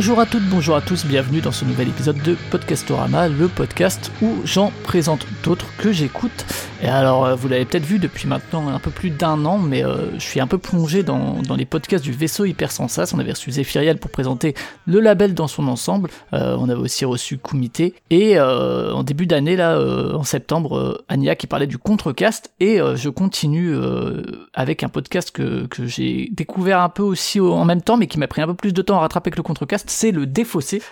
Bonjour à toutes, bonjour à tous, bienvenue dans ce nouvel épisode de Podcastorama, le podcast où j'en présente d'autres que j'écoute. Et alors, euh, vous l'avez peut-être vu depuis maintenant un peu plus d'un an, mais euh, je suis un peu plongé dans, les podcasts du vaisseau Hypersensas. On avait reçu Zéphiriel pour présenter le label dans son ensemble. Euh, on avait aussi reçu Kumite. Et euh, en début d'année, là, euh, en septembre, euh, Anya qui parlait du contrecast. Et je continue avec un podcast que, que j'ai découvert un peu aussi au- en même temps, mais qui m'a pris un peu plus de temps à rattraper que le contrecast. C'est le défaussé.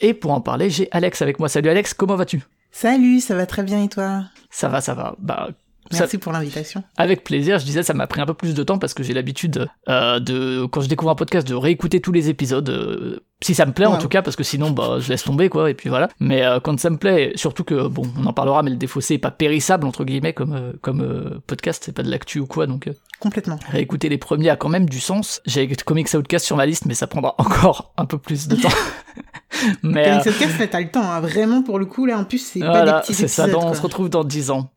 Et pour en parler, j'ai Alex avec moi. Salut Alex, comment vas-tu? Salut, ça va très bien et toi? Ça va, ça va. Bah, ça- Merci pour l'invitation. avec plaisir, je disais, ça m'a pris un peu plus de temps parce que j'ai l'habitude euh, de, quand je découvre un podcast, de réécouter tous les épisodes. euh, si ça me plaît en tout cas, parce que sinon, bah, je laisse tomber quoi. Et puis voilà. Mais euh, quand ça me plaît, surtout que bon, on en parlera, mais le défaussé est pas périssable entre guillemets comme comme podcast, c'est pas de l'actu ou quoi, donc. Complètement. réécouter les premiers a quand même du sens. J'ai Comics Outcast sur ma liste, mais ça prendra encore un peu plus de temps. mais cette case, t'as le temps, hein. vraiment pour le coup, là en plus, c'est pas des petits c'est ça. on se retrouve dans 10 ans.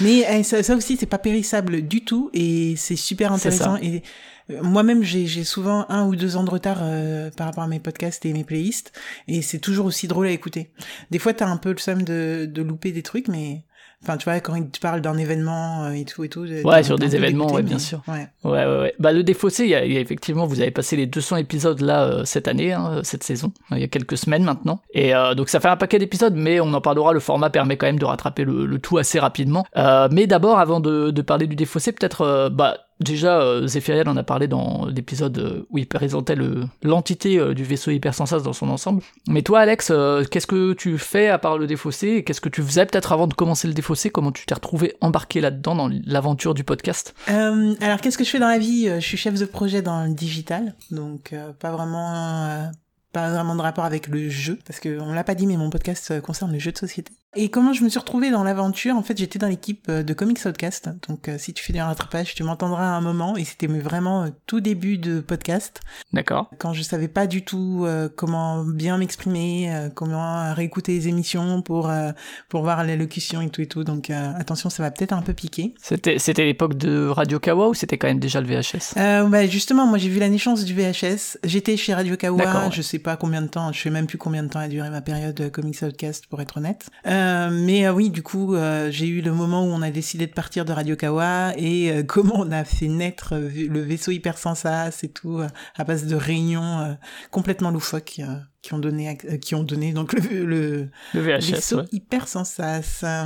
Mais eh, ça, ça aussi, c'est pas périssable du tout et c'est super intéressant. Et euh, moi-même, j'ai souvent un ou deux ans de retard euh, par rapport à mes podcasts et mes playlists et c'est toujours aussi drôle à écouter. Des fois, t'as un peu le seum de, de louper des trucs, mais enfin, tu vois, quand ils te parlent d'un événement euh, et tout et tout. Ouais, sur des événements, dégoûté, ouais, bien sûr. Ouais. Ouais, ouais, ouais. Bah, le défaussé, il y a, il y a effectivement, vous avez passé les 200 épisodes là, euh, cette année, hein, euh, cette saison, euh, il y a quelques semaines maintenant. Et euh, donc ça fait un paquet d'épisodes, mais on en parlera, le format permet quand même de rattraper le, le tout assez rapidement. Euh, mais d'abord, avant de, de parler du défaussé, peut-être, bah, déjà, euh, Zéphiriel en a parlé dans l'épisode euh, où il présentait le- l'entité euh, du vaisseau hypersensas dans son ensemble. Mais toi, Alex, euh, qu'est-ce que tu fais à part le défaussé Qu'est-ce que tu faisais peut-être avant de commencer le défaussé Comment tu t'es retrouvé embarqué là-dedans, dans l'aventure du podcast? Euh, alors, qu'est-ce que je fais dans la vie? Je suis chef de projet dans le digital, donc pas vraiment, pas vraiment de rapport avec le jeu, parce que on l'a pas dit, mais mon podcast concerne le jeu de société. Et comment je me suis retrouvée dans l'aventure En fait, j'étais dans l'équipe euh, de Comics Outcast, donc euh, si tu fais des rattrapages, tu m'entendras à un moment, et c'était vraiment euh, tout début de podcast, D'accord quand je savais pas du tout euh, comment bien m'exprimer, euh, comment réécouter les émissions pour euh, pour voir l'élocution et tout et tout. Donc euh, attention, ça va peut-être un peu piquer. C'était, c'était l'époque de Radio Kawa ou c'était quand même déjà le VHS Euh, bah justement, moi j'ai vu la naissance du VHS. J'étais chez Radio Kawa, ouais. je sais pas combien de temps, je sais même plus combien de temps a duré ma période Comics Outcast pour être honnête. Euh, mais euh, oui, du coup, euh, j'ai eu le moment où on a décidé de partir de Radio Kawa et euh, comment on a fait naître euh, le vaisseau hypersensas et tout euh, à base de réunions euh, complètement loufoques euh, qui ont donné euh, qui ont donné donc le, le Le VHS, vaisseau ouais. hypersensas euh,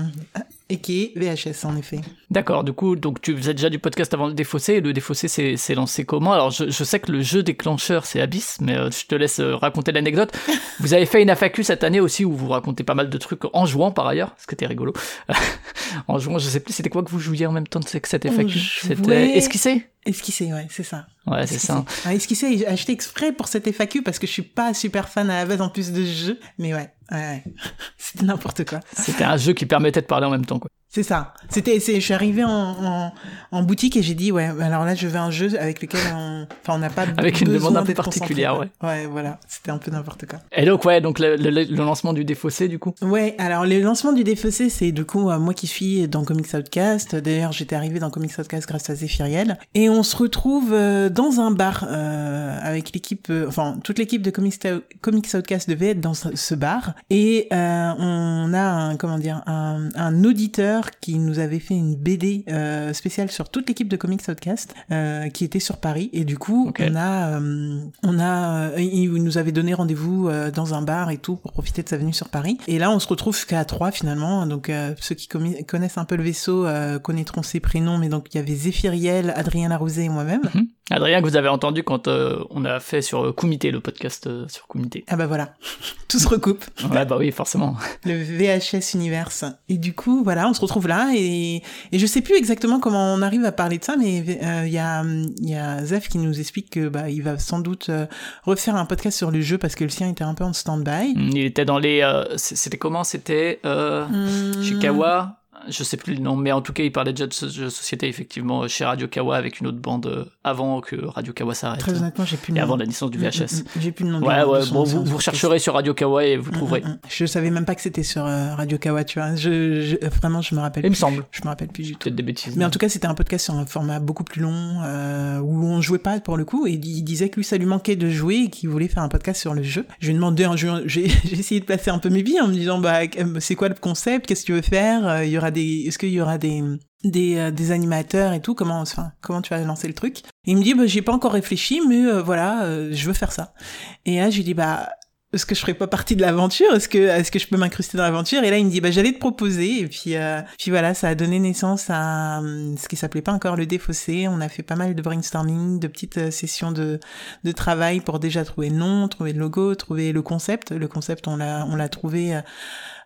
et qui est VHS en effet. D'accord, du coup, donc tu faisais déjà du podcast avant le défaussé, et le défaussé s'est lancé comment? Alors je, je sais que le jeu déclencheur c'est Abyss, mais euh, je te laisse euh, raconter l'anecdote. vous avez fait une FAQ cette année aussi où vous racontez pas mal de trucs en jouant par ailleurs, ce qui était rigolo. en jouant, je sais plus c'était quoi que vous jouiez en même temps de cette FAQ jouait- C'était esquissé? Esquissé, ouais, c'est ça. Ouais, c'est ça. Ah, esquissé, j'ai acheté exprès pour cette FAQ parce que je suis pas super fan à la base en plus de ce jeu. Mais ouais, ouais, ouais. c'était n'importe quoi. C'était un jeu qui permettait de parler en même temps, quoi. C'est ça. C'était, c'est, je suis arrivé en, en, en boutique et j'ai dit, ouais, alors là, je veux un jeu avec lequel on, enfin, on n'a pas Avec une demande un peu particulière, quoi. Ouais, voilà. C'était un peu n'importe quoi. Et donc ouais, donc le, le- le lancement du défaussé du coup? Ouais, alors le lancement du DFC, c'est du coup euh, moi qui suis dans Comics Outcast. D'ailleurs, j'étais arrivé dans Comics Outcast grâce à Zéphiriel. Et on se retrouve euh, dans un bar euh, avec l'équipe, euh, enfin toute l'équipe de Comics, Comics Outcast devait être dans ce, ce bar. Et euh, on a un, comment dire, un, un auditeur qui nous avait fait une BD euh, spéciale sur toute l'équipe de Comics Outcast euh, qui était sur Paris. Et du coup, on a, euh, on a, il nous avait donné rendez-vous dans un bar et tout pour profiter de sa venue sur Paris. Et là, on se retrouve qu'à trois finalement. Donc ceux qui connaissent un peu le vaisseau connaîtront ses prénoms. Mais donc il y avait Zéphiriel, Adrien Larousé et moi-même. Mhm. Adrien que vous avez entendu quand euh, on a fait sur euh, Kumite le podcast euh, sur Kumite. Ah bah voilà, tout se recoupe. Ouais bah oui forcément. le VHS Universe. Et du coup, voilà, on se retrouve là et, et je sais plus exactement comment on arrive à parler de ça, mais euh, il y a y a Zef qui nous explique que bah il va sans doute euh, refaire un podcast sur le jeu parce que le sien était un peu en stand-by. Il était dans les. euh, c'était comment? C'était euh, Hum, Chikawa. Je sais plus le nom, mais en tout cas, il parlait déjà de ce jeu de société, effectivement, chez Radio Kawa avec une autre bande euh, avant que Radio Kawa s'arrête. Très honnêtement, j'ai plus le Et nom. avant la naissance du Mm, VHS. mm, mm. J'ai plus le nom. Ouais, ouais, bon, vous, rechercherez sur Radio Kawa et vous trouverez. Mm, mm, mm. Je savais même pas que c'était sur euh, Radio Kawa, tu vois. Je, je- vraiment, je me rappelle. Il me plus. semble. Je me rappelle plus du tout. Peut-être des bêtises. Mais en tout cas, c'était un podcast sur un format beaucoup plus long, euh, où on jouait pas pour le coup, et il disait que lui, ça lui manquait de jouer et qu'il voulait faire un podcast sur le jeu. Je lui ai demandé, un jeu- j'ai essayé de placer un peu mes billes en me disant, bah, euh, c'est quoi le concept, qu'est-ce que tu veux faire, Euh, il y aura est-ce qu'il y aura des, des, euh, des animateurs et tout, comment, enfin, comment tu vas lancer le truc? Il me dit, bah, j'ai pas encore réfléchi, mais euh, voilà, euh, je veux faire ça. Et là, j'ai dit, bah, est-ce que je ferais pas partie de l'aventure? Est-ce que est-ce que je peux m'incruster dans l'aventure? Et là, il me dit bah j'allais te proposer et puis puis voilà, ça a donné naissance à hum, ce qui s'appelait pas encore le défaussé. On a fait pas mal de brainstorming, de petites sessions de de travail pour déjà trouver le nom, trouver le logo, trouver le concept. Le concept, on l'a on l'a trouvé.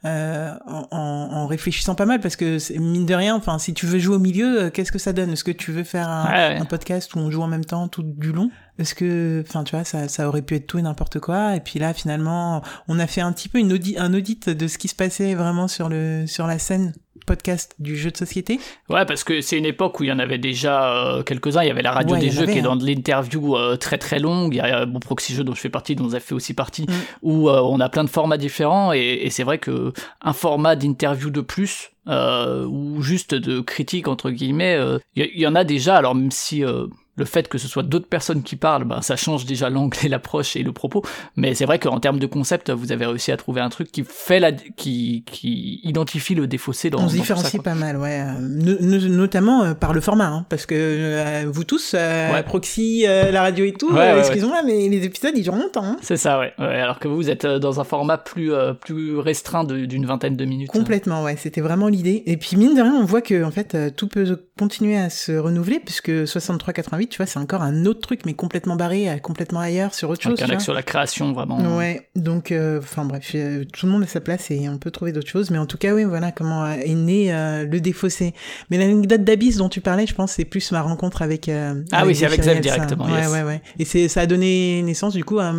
Euh, en, en- réfléchissant pas mal parce que c'est- mine de rien enfin si tu veux jouer au milieu euh, qu'est-ce que ça donne? Est-ce que tu veux faire un, Ouais, ouais. un podcast où on joue en même temps tout du long? Est-ce que enfin tu vois ça, ça aurait pu être tout et n'importe quoi? Et puis là finalement on a fait un petit peu une audit, un audit de ce qui se passait vraiment sur le sur la scène podcast du jeu de société Ouais, parce que c'est une époque où il y en avait déjà euh, quelques-uns. Il y avait la radio Ouais, des jeux qui est dans hein. de l'interview euh, très très longue. Il y a euh, bon, Proxy Jeux dont je fais partie, dont avez fait aussi partie, Mm. où euh, on a plein de formats différents. Et, et c'est vrai que un format d'interview de plus, euh, ou juste de critique entre guillemets, euh, il y, en a déjà. Alors même si euh, le fait que ce soit d'autres personnes qui parlent, ben, ça change déjà l'angle et l'approche et le propos. Mais c'est vrai qu'en termes de concept, vous avez réussi à trouver un truc qui fait la, qui, qui identifie le défaussé dans. on se différencie ça, pas mal ouais euh, no- no- notamment euh, par le format hein, parce que euh, vous tous euh, Ouais. Proxy euh, la radio et tout Ouais, excusez-moi mais les épisodes ils durent longtemps hein. C'est ça, ouais. Alors que vous, vous êtes dans un format plus, plus restreint d'une vingtaine de minutes. Complètement, ouais, c'était vraiment l'idée. Et puis mine de rien, on voit que en fait tout peut continuer à se renouveler puisque 63-88, tu vois, c'est encore un autre truc mais complètement barré, euh, complètement ailleurs sur autre chose. Un sur la création, vraiment. Ouais, donc euh, enfin bref, euh, tout le monde a sa place et on peut trouver d'autres choses, mais en tout cas oui, voilà comment est né euh, le défaussé. Mais l'anecdote d'Abyss dont tu parlais, je pense, c'est plus ma rencontre avec. Ah oui, c'est avec ça. directement, Ouais, yes. ouais, ouais. Et c'est ça a donné naissance du coup à,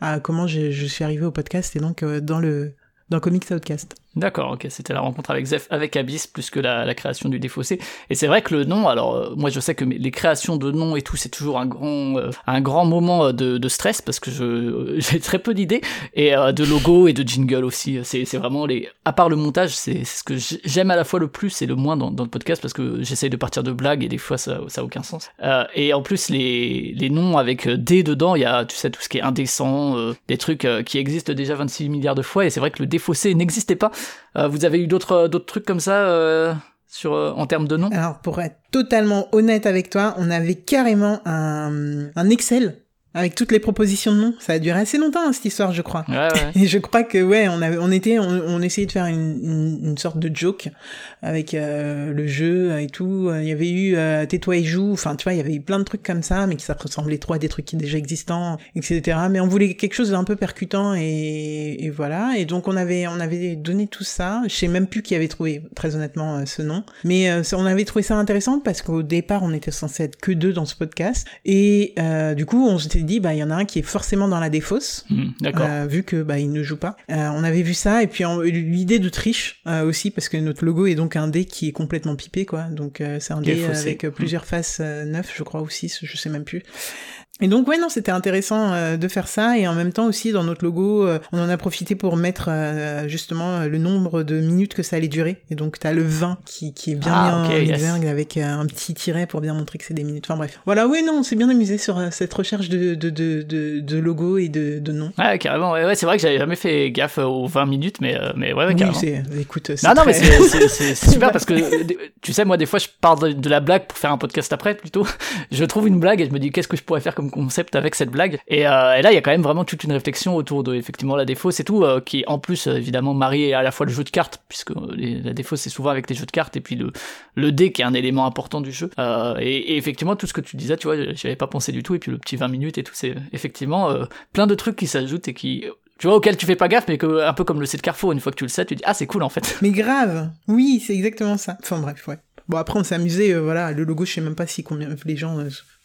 à comment je, je suis arrivé au podcast et donc dans le dans Comics Outcast. D'accord, ok, c'était la rencontre avec Zeph, avec Abyss, plus que la, création du défaussé. Et c'est vrai que le nom, alors euh, moi je sais que les créations de noms et tout, c'est toujours un grand, euh, un grand moment euh, de, de stress parce que je euh, j'ai très peu d'idées et euh, de logo et de jingle aussi. C'est c'est vraiment les, à part le montage, c'est ce que j'ai- j'aime à la fois le plus et le moins dans, dans le podcast parce que j'essaye de partir de blagues et des fois ça ça a aucun sens. Euh, et en plus les les noms avec euh, D dedans, il y a tu sais tout ce qui est indécent, euh, des trucs euh, qui existent déjà 26 milliards de fois et c'est vrai que le défaussé n'existait pas. Euh, vous avez eu d'autres d'autres trucs comme ça euh, sur euh, en termes de noms Alors, pour être totalement honnête avec toi, on avait carrément un, un Excel avec toutes les propositions de noms. Ça a duré assez longtemps, hein, cette histoire, je crois. Ouais, ouais. Et je crois que, ouais, on avait, on était, on, on essayait de faire une, une, une sorte de joke avec euh, le jeu et tout. Il y avait eu euh, Tais-toi et joue. Enfin, tu vois, il y avait eu plein de trucs comme ça, mais qui ça ressemblait trop à des trucs qui déjà existants, etc. Mais on voulait quelque chose d'un peu percutant et, et voilà. Et donc on avait, on avait donné tout ça. Je sais même plus qui avait trouvé, très honnêtement, euh, ce nom. Mais euh, on avait trouvé ça intéressant parce qu'au départ, on était censé être que deux dans ce podcast. Et euh, du coup, on s'était dit, bah, il y en a un qui est forcément dans la défausse. Euh, vu que bah il ne joue pas. Euh, on avait vu ça et puis l'idée de triche euh, aussi parce que notre logo est donc un dé qui est complètement pipé quoi. Donc c'est un dé avec euh, plusieurs faces neuf je crois ou six, je sais même plus. Et donc ouais non c'était intéressant euh, de faire ça et en même temps aussi dans notre logo euh, on en a profité pour mettre euh, justement le nombre de minutes que ça allait durer et donc t'as le 20 qui, qui est bien Ah, mis en ok, yes. avec euh, un petit tiret pour bien montrer que c'est des minutes. Enfin bref. Voilà oui non on s'est bien amusé sur euh, cette recherche de de de de, de logo et de de nom. Ouais, carrément. Ouais, ouais, c'est vrai que j'avais jamais fait gaffe aux 20 minutes, mais euh, mais ouais, ouais Oui, carrément. c'est, écoute, Non, non, mais très- c'est- super parce que tu sais, moi, des fois, je parle de, de la blague pour faire un podcast après, plutôt. Je trouve une blague et je me dis qu'est-ce que je pourrais faire comme concept avec cette blague. Et, euh, et là, il y a quand même vraiment toute une réflexion autour de effectivement la défausse et tout, euh, qui en plus euh, évidemment marié à la fois le jeu de cartes, puisque euh, la défausse c'est souvent avec les jeux de cartes et puis le le dé qui est un élément important du jeu. Et, effectivement, tout ce que tu disais, tu vois, j'y avais pas pensé du tout. Et puis le petit 20 minutes et tout, c'est effectivement plein de trucs qui s'ajoutent et qui tu vois, auquel tu fais pas gaffe, mais que, un peu comme le site Carrefour, une fois que tu le sais, tu dis, ah, c'est cool, en fait. Mais grave, oui, c'est exactement ça. Enfin bref, ouais. Bon après on s'est amusé, voilà, le logo je sais même pas si combien les gens,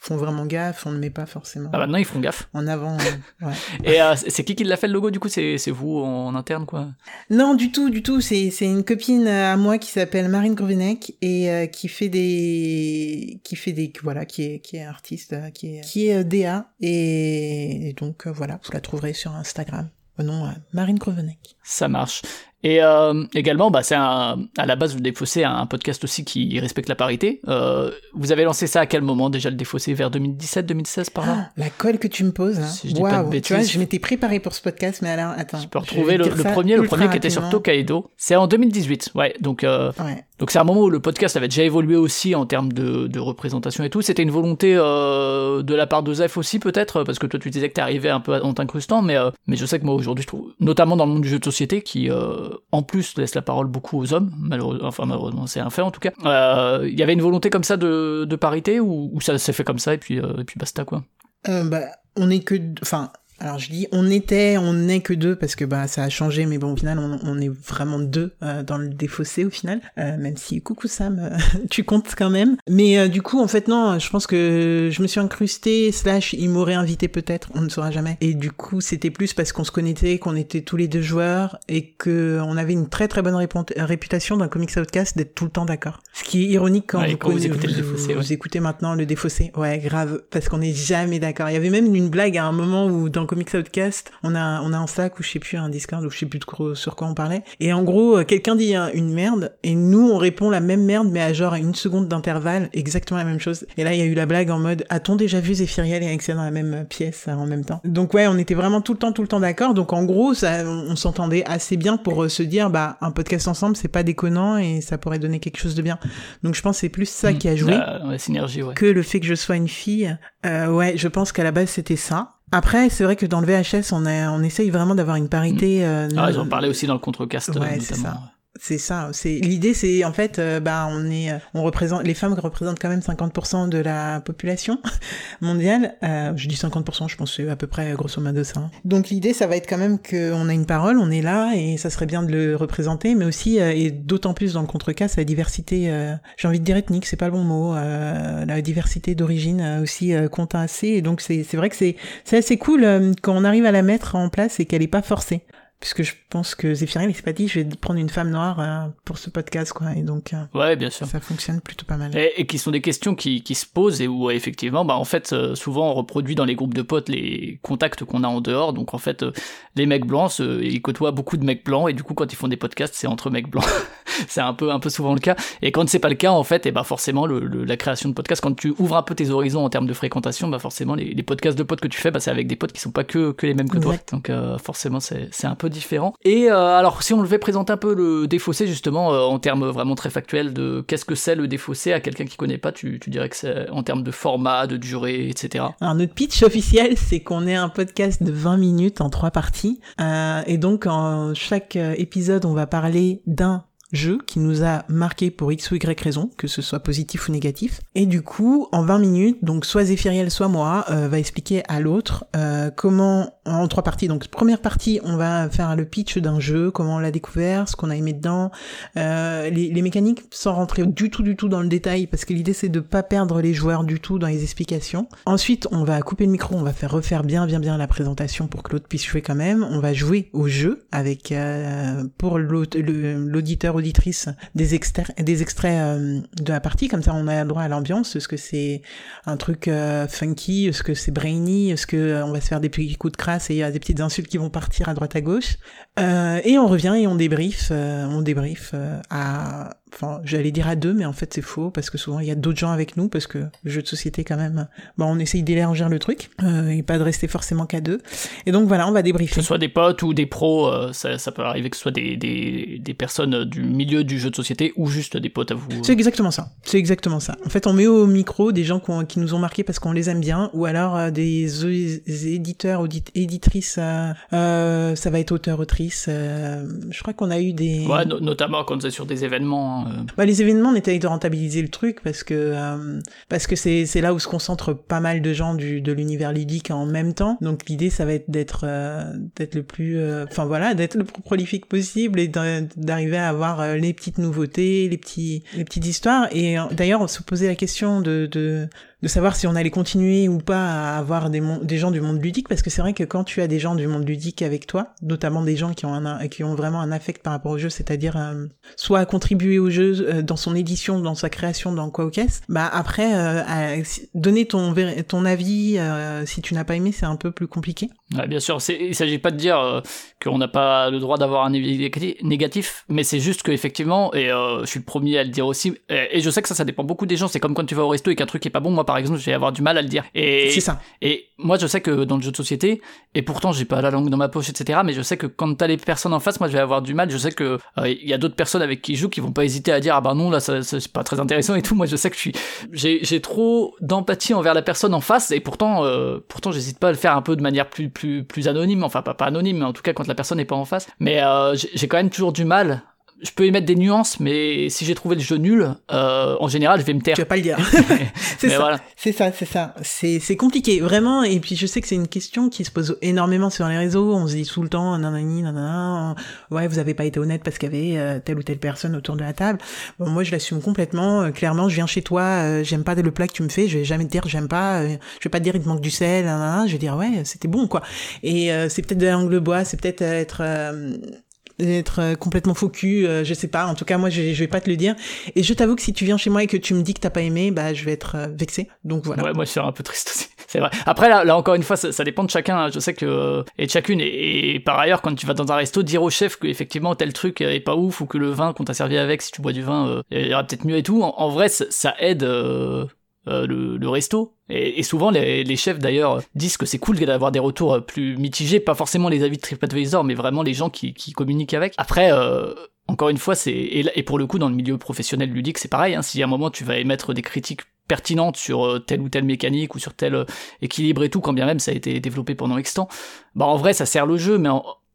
font vraiment gaffe, on ne met pas forcément Ah maintenant ils font gaffe. en avant. euh, ouais. Et euh, c'est qui qui l'a fait le logo du coup? C'est c'est vous en interne quoi? Non, du tout, du tout. C'est c'est une copine euh, à moi qui s'appelle Marine Grovenec et euh, qui fait des qui fait des voilà qui est qui est artiste qui est qui est DA et, et donc voilà vous la trouverez sur Instagram au nom Marine Grovenec. Ça marche. Et euh, également, bah, c'est à la base le Défaussé, un podcast aussi qui respecte la parité. Euh, vous avez lancé ça à quel moment déjà le Défaussé Vers 2017, 2016 par là? Ah, la colle que tu me poses. Hein. Si je dis pas de Waouh, tu vois, bêtises. je m'étais préparé pour ce podcast, mais alors attends. Je peux retrouver le, premier, le premier qui était sur. Tokaido. C'est en 2018, ouais. Donc, euh, Ouais. donc c'est un moment où le podcast avait déjà évolué aussi en termes de, de représentation et tout. C'était une volonté euh, de la part de Zef aussi peut-être, parce que toi tu disais que t'es arrivé un peu en t'incrustant, mais mais je sais que moi aujourd'hui je trouve, notamment dans le monde du jeu de société, qui en plus laisse la parole beaucoup aux hommes, malheureusement, enfin malheureusement c'est un fait en tout cas. Euh, Il y avait une volonté comme ça de, parité ou, ou ça s'est fait comme ça et puis euh, et puis basta quoi. Euh, bah, on est que, enfin, alors je dis on était, on n'est que deux parce que bah ça a changé, mais bon au final on, on est vraiment deux euh, dans le défaussé au final, euh, même si coucou Sam, euh, tu comptes quand même. Mais euh, du coup en fait non, je pense que je me suis incrusté slash il m'aurait invité peut-être, on ne saura jamais. Et du coup c'était plus parce qu'on se connaissait, qu'on était tous les deux joueurs et que on avait une très très bonne répont- réputation dans Comics Outcast d'être tout le temps d'accord. Ce qui est ironique quand, Ouais, vous, quand vous conna- écoutez le Défaussé, vous ouais. écoutez maintenant le défaussé. Ouais, grave, parce qu'on n'est jamais d'accord. Il y avait même une blague à un moment où dans Comics Outcast, on a on a un Slack ou je sais plus un Discord ou je sais plus trop sur quoi on parlait. Et en gros, euh, quelqu'un dit euh, une merde et nous on répond la même merde mais à genre une seconde d'intervalle, exactement la même chose. Et là il y a eu la blague en mode a-t-on déjà vu Zéphiriel et Axel dans la même euh, pièce euh, en même temps? Donc ouais, on était vraiment tout le temps tout le temps d'accord. Donc en gros, ça on, s'entendait assez bien pour se dire bah un podcast ensemble c'est pas déconnant et ça pourrait donner quelque chose de bien. Donc je pense que c'est plus ça qui a joué La, la synergie, ouais. que le fait que je sois une fille. Euh, ouais, je pense qu'à la base c'était ça. Après, c'est vrai que dans le VHS, on, a, on essaye vraiment d'avoir une parité. euh, Ah, non- ils en parlaient aussi dans le contrecast, euh, Ouais, c'est notamment. ça. C'est ça. C'est l'idée, c'est en fait, euh, bah, on est, euh, on représente, les femmes représentent quand même 50% de la population mondiale. Euh, je dis 50%, je pense c'est à peu près grosso modo ça. hein. Donc l'idée, ça va être quand même qu'on a une parole, on est là et ça serait bien de le représenter, mais aussi euh, et d'autant plus dans le contrecasse, la diversité. J'ai envie de dire ethnique, c'est pas le bon mot. la diversité d'origine aussi compte assez. Et donc c'est c'est vrai que c'est c'est assez cool quand on arrive à la mettre en place et qu'elle est pas forcée puisque je pense que Zéphirine il s'est pas dit je vais prendre une femme noire euh, pour ce podcast quoi et donc euh, Ouais, bien sûr. ça fonctionne plutôt pas mal. Et, et qui sont des questions qui, qui se posent et où euh, effectivement, bah en fait, euh, souvent on reproduit dans les groupes de potes les contacts qu'on a en dehors. Donc en fait, les mecs blancs, ils côtoient beaucoup de mecs blancs et du coup quand ils font des podcasts, c'est entre mecs blancs. c'est un peu un peu souvent le cas. Et quand c'est pas le cas, en fait, et bah forcément le, le- la création de podcasts, quand tu ouvres un peu tes horizons en termes de fréquentation, bah forcément les, les podcasts de potes que tu fais, bah c'est avec des potes qui sont pas que que les mêmes que toi. Donc forcément c'est c'est un peu différent. Et euh, alors si on devait présenter un peu le défaussé justement euh, en termes vraiment très factuels de qu'est-ce que c'est le défaussé à quelqu'un qui connaît pas, tu, tu dirais que c'est en termes de format, de durée, etc. Alors notre pitch officiel, c'est qu'on est un podcast de 20 minutes en trois parties. Euh, et donc en chaque épisode, on va parler d'un jeu qui nous a marqué pour X ou Y raison, que ce soit positif ou négatif. Et du coup, en 20 minutes, donc soit Zéphiriel, soit moi, euh, va expliquer à l'autre euh, comment, en trois parties. Donc première partie, on va faire le pitch d'un jeu, comment on l'a découvert, ce qu'on a aimé dedans, euh, les, les mécaniques sans rentrer du tout du tout dans le détail, parce que l'idée c'est de pas perdre les joueurs du tout dans les explications. Ensuite, on va couper le micro, on va faire refaire bien bien bien la présentation pour que l'autre puisse jouer quand même. On va jouer au jeu avec pour l'auditeur des extraits euh, de la partie, comme ça on a droit à l'ambiance. Est-ce que c'est un truc euh, funky? Est-ce que c'est brainy? Est-ce que euh, on va se faire des petits coups de crasse et il y a des petites insultes qui vont partir à droite à gauche? Et on revient et on débrief, on débrief à, enfin j'allais dire à deux, mais en fait c'est faux parce que souvent il y a d'autres gens avec nous parce que le jeu de société quand même, bah on essaye d'élargir le truc euh, et pas de rester forcément qu'à deux. Et donc voilà, on va Que débriefer. ce soit des potes ou des pros, euh, ça, ça peut arriver que ce soit des, des, des personnes du milieu du jeu de société ou juste des potes à vous. C'est exactement ça. C'est exactement ça. En fait, on met au micro des gens qui nous ont marqués parce qu'on les aime bien, ou alors euh, des, éditeurs, audit- éditrices. euh, euh, ça va être auteur, autrice. euh, je crois qu'on a eu des. Ouais, no- notamment quand c'est sur des événements Bah, les événements, on essaye de rentabiliser le truc parce que parce que c'est c'est là où se concentrent pas mal de gens du de l'univers ludique en même temps. Donc l'idée, ça va être d'être d'être le plus, enfin voilà, d'être le plus prolifique possible et d'arriver à avoir les petites nouveautés, les petits les petites histoires. Et d'ailleurs, on se posait la question de, de de savoir si on allait continuer ou pas à avoir des, gens du monde ludique, parce que c'est vrai que quand tu as des gens du monde ludique avec toi, notamment des gens qui ont, un, qui ont vraiment un affect par rapport au jeu, c'est-à-dire euh, soit à contribuer au jeu euh, dans son édition, dans sa création, dans quoi ou qu'est-ce, bah après, euh, donner ton, ton avis, si tu n'as pas aimé, c'est un peu plus compliqué. Bien sûr, il s'agit pas de dire qu'on n'a pas le droit d'avoir un avis négatif, mais c'est juste qu'effectivement, et je suis le premier à le dire aussi, et, je sais que ça, ça dépend beaucoup des gens, c'est comme quand tu vas au resto et qu'un truc est pas bon, par exemple, je vais avoir du mal à le dire. Et c'est ça. Et moi, je sais que dans le jeu de société, et pourtant j'ai pas la langue dans ma poche, etc. Mais je sais que quand t'as les personnes en face, moi, je vais avoir du mal. Je sais que euh, il y a d'autres personnes avec qui je joue qui vont pas hésiter à dire ah bah non là, ça, c'est pas très intéressant et tout. Moi, je sais que je suis, j'ai, j'ai trop d'empathie envers la personne en face, et pourtant, euh, pourtant, j'hésite pas à le faire un peu de manière plus, plus, plus anonyme. Enfin, pas, pas anonyme, mais en tout cas quand la personne n'est pas en face. Mais euh, j'ai quand même toujours du mal je peux y mettre des nuances, mais si j'ai trouvé le jeu nul, euh, en général, je vais me taire. Tu vas pas le dire. c'est ça. C'est ça, c'est ça. C'est c'est compliqué, vraiment. Et puis je sais que c'est une question qui se pose énormément sur les réseaux. On se dit tout le temps, nanani, nanana, ouais, vous avez pas été honnête parce qu'il y avait euh, telle ou telle personne autour de la table. Bon, moi, je l'assume complètement. Euh, clairement, je viens chez toi, euh, j'aime pas le plat que tu me fais. Je vais jamais te dire j'aime pas. je vais pas te dire il te manque du sel. Nanana, je vais dire ouais, c'était bon quoi. Et c'est peut-être de l'angle bois, c'est peut-être être d'être euh, complètement faux cul, euh, je sais pas. En tout cas, moi, je, je vais pas te le dire. Et je t'avoue que si tu viens chez moi et que tu me dis que t'as pas aimé, bah, je vais être euh, vexé. Donc voilà. Ouais, moi, je suis un peu triste aussi. C'est vrai. Après, là, là, encore une fois, ça, dépend de chacun. Hein. Je sais que et de chacune. Et, par ailleurs, quand tu vas dans un resto, dire au chef que effectivement tel truc est pas ouf ou que le vin qu'on t'a servi avec, si tu bois du vin, il y aura peut-être mieux et tout. En, vrai, ça, aide. Le, le, resto et, souvent, les, chefs d'ailleurs disent que c'est cool d'avoir des retours euh, plus mitigés, pas forcément les avis de TripAdvisor, mais vraiment les gens qui, communiquent avec. Après, euh, encore une fois, c'est et, pour le coup dans le milieu professionnel ludique, c'est pareil. Hein, si à un moment tu vas émettre des critiques pertinentes sur euh, telle ou telle mécanique ou sur tel équilibre et tout, quand bien même ça a été développé pendant X temps, bah en vrai ça sert le jeu, mais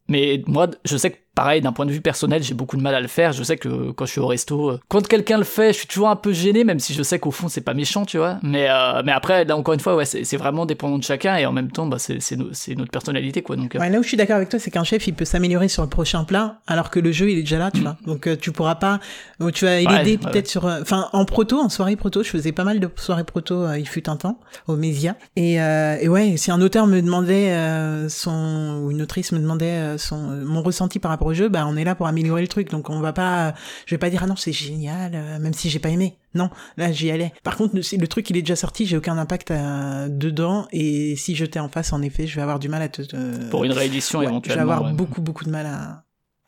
mais moi je sais que pareil, d'un point de vue personnel, j'ai beaucoup de mal à le faire. Je sais que quand je suis au resto, euh, quand quelqu'un le fait, je suis toujours un peu gêné, même si je sais qu'au fond, c'est pas méchant, tu vois. Mais, euh, mais après, là, encore une fois, ouais, c'est vraiment dépendant de chacun et en même temps, bah, c'est notre personnalité, quoi. Donc, euh. ouais, là où je suis d'accord avec toi, c'est qu'un chef, il peut s'améliorer sur le prochain plat, alors que le jeu, il est déjà là, tu vois. Donc, tu pourras pas, tu vas l'aider peut-être sur, enfin, en proto, en soirée proto, je faisais pas mal de soirées proto, il fut un temps, au Mésia. Et, et ouais, si un auteur me demandait son, ou une autrice me demandait son, mon ressenti par rapport au jeu, bah, on est là pour améliorer le truc. Donc on va pas, je vais pas dire ah non c'est génial, euh, même si j'ai pas aimé. Non, là j'y allais. Par contre, le, le truc il est déjà sorti, j'ai aucun impact euh, dedans. Et si je t'ai en face, en effet, je vais avoir du mal à te. Pour une réédition éventuellement. Je vais avoir beaucoup beaucoup de mal à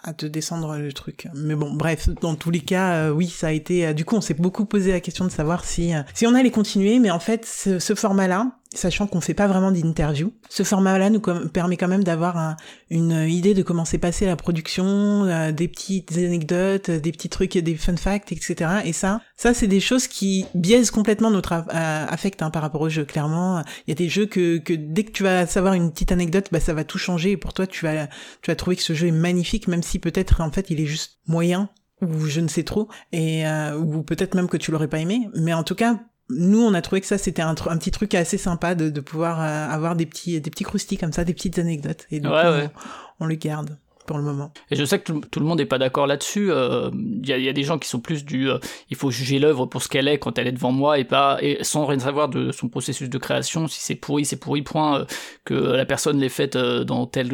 à te descendre le truc. Mais bon, bref, dans tous les cas, euh, oui, ça a été. du coup, on s'est beaucoup posé la question de savoir si si on allait continuer, mais en fait, ce, ce format-là, sachant qu'on fait pas vraiment d'interview. Ce format-là nous permet quand même d'avoir une idée de comment s'est passée la production, euh, des petites anecdotes, des petits trucs, des fun facts, etc. Et ça, ça c'est des choses qui biaisent complètement notre affect hein, par rapport au jeu. Clairement, il y a des jeux que, que dès que tu vas savoir une petite anecdote, bah ça va tout changer. Et pour toi, tu vas tu vas trouver que ce jeu est magnifique, même si peut-être en fait il est juste moyen ou je ne sais trop, et euh, ou peut-être même que tu l'aurais pas aimé. Mais en tout cas, nous, on a trouvé que ça, c'était un, un, petit truc assez sympa de, de pouvoir euh, avoir des petits, des petits croustilles comme ça, des petites anecdotes. Et du coup, On, le garde pour le moment. Et je sais que tout, le monde n'est pas d'accord là-dessus. Il euh, y, a, y, a, des gens qui sont plus du euh, il faut juger l'œuvre pour ce qu'elle est quand elle est devant moi et pas et sans rien savoir de son processus de création. Si c'est pourri, c'est pourri, point. que la personne l'ait faite dans tel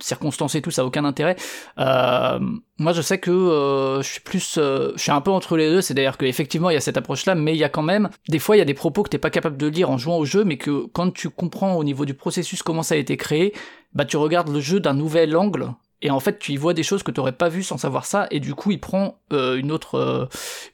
circonstances et tout, ça a aucun intérêt. Euh, moi, je sais que euh, je suis plus, euh, je suis un peu entre les deux. C'est d'ailleurs qu'effectivement, il y a cette approche-là, mais il y a quand même, des fois, il y a des propos que t'es pas capable de lire en jouant au jeu, mais que quand tu comprends au niveau du processus comment ça a été créé, bah tu regardes le jeu d'un nouvel angle et en fait tu y vois des choses que tu n'aurais pas vues sans savoir ça et du coup il prend euh, une autre euh,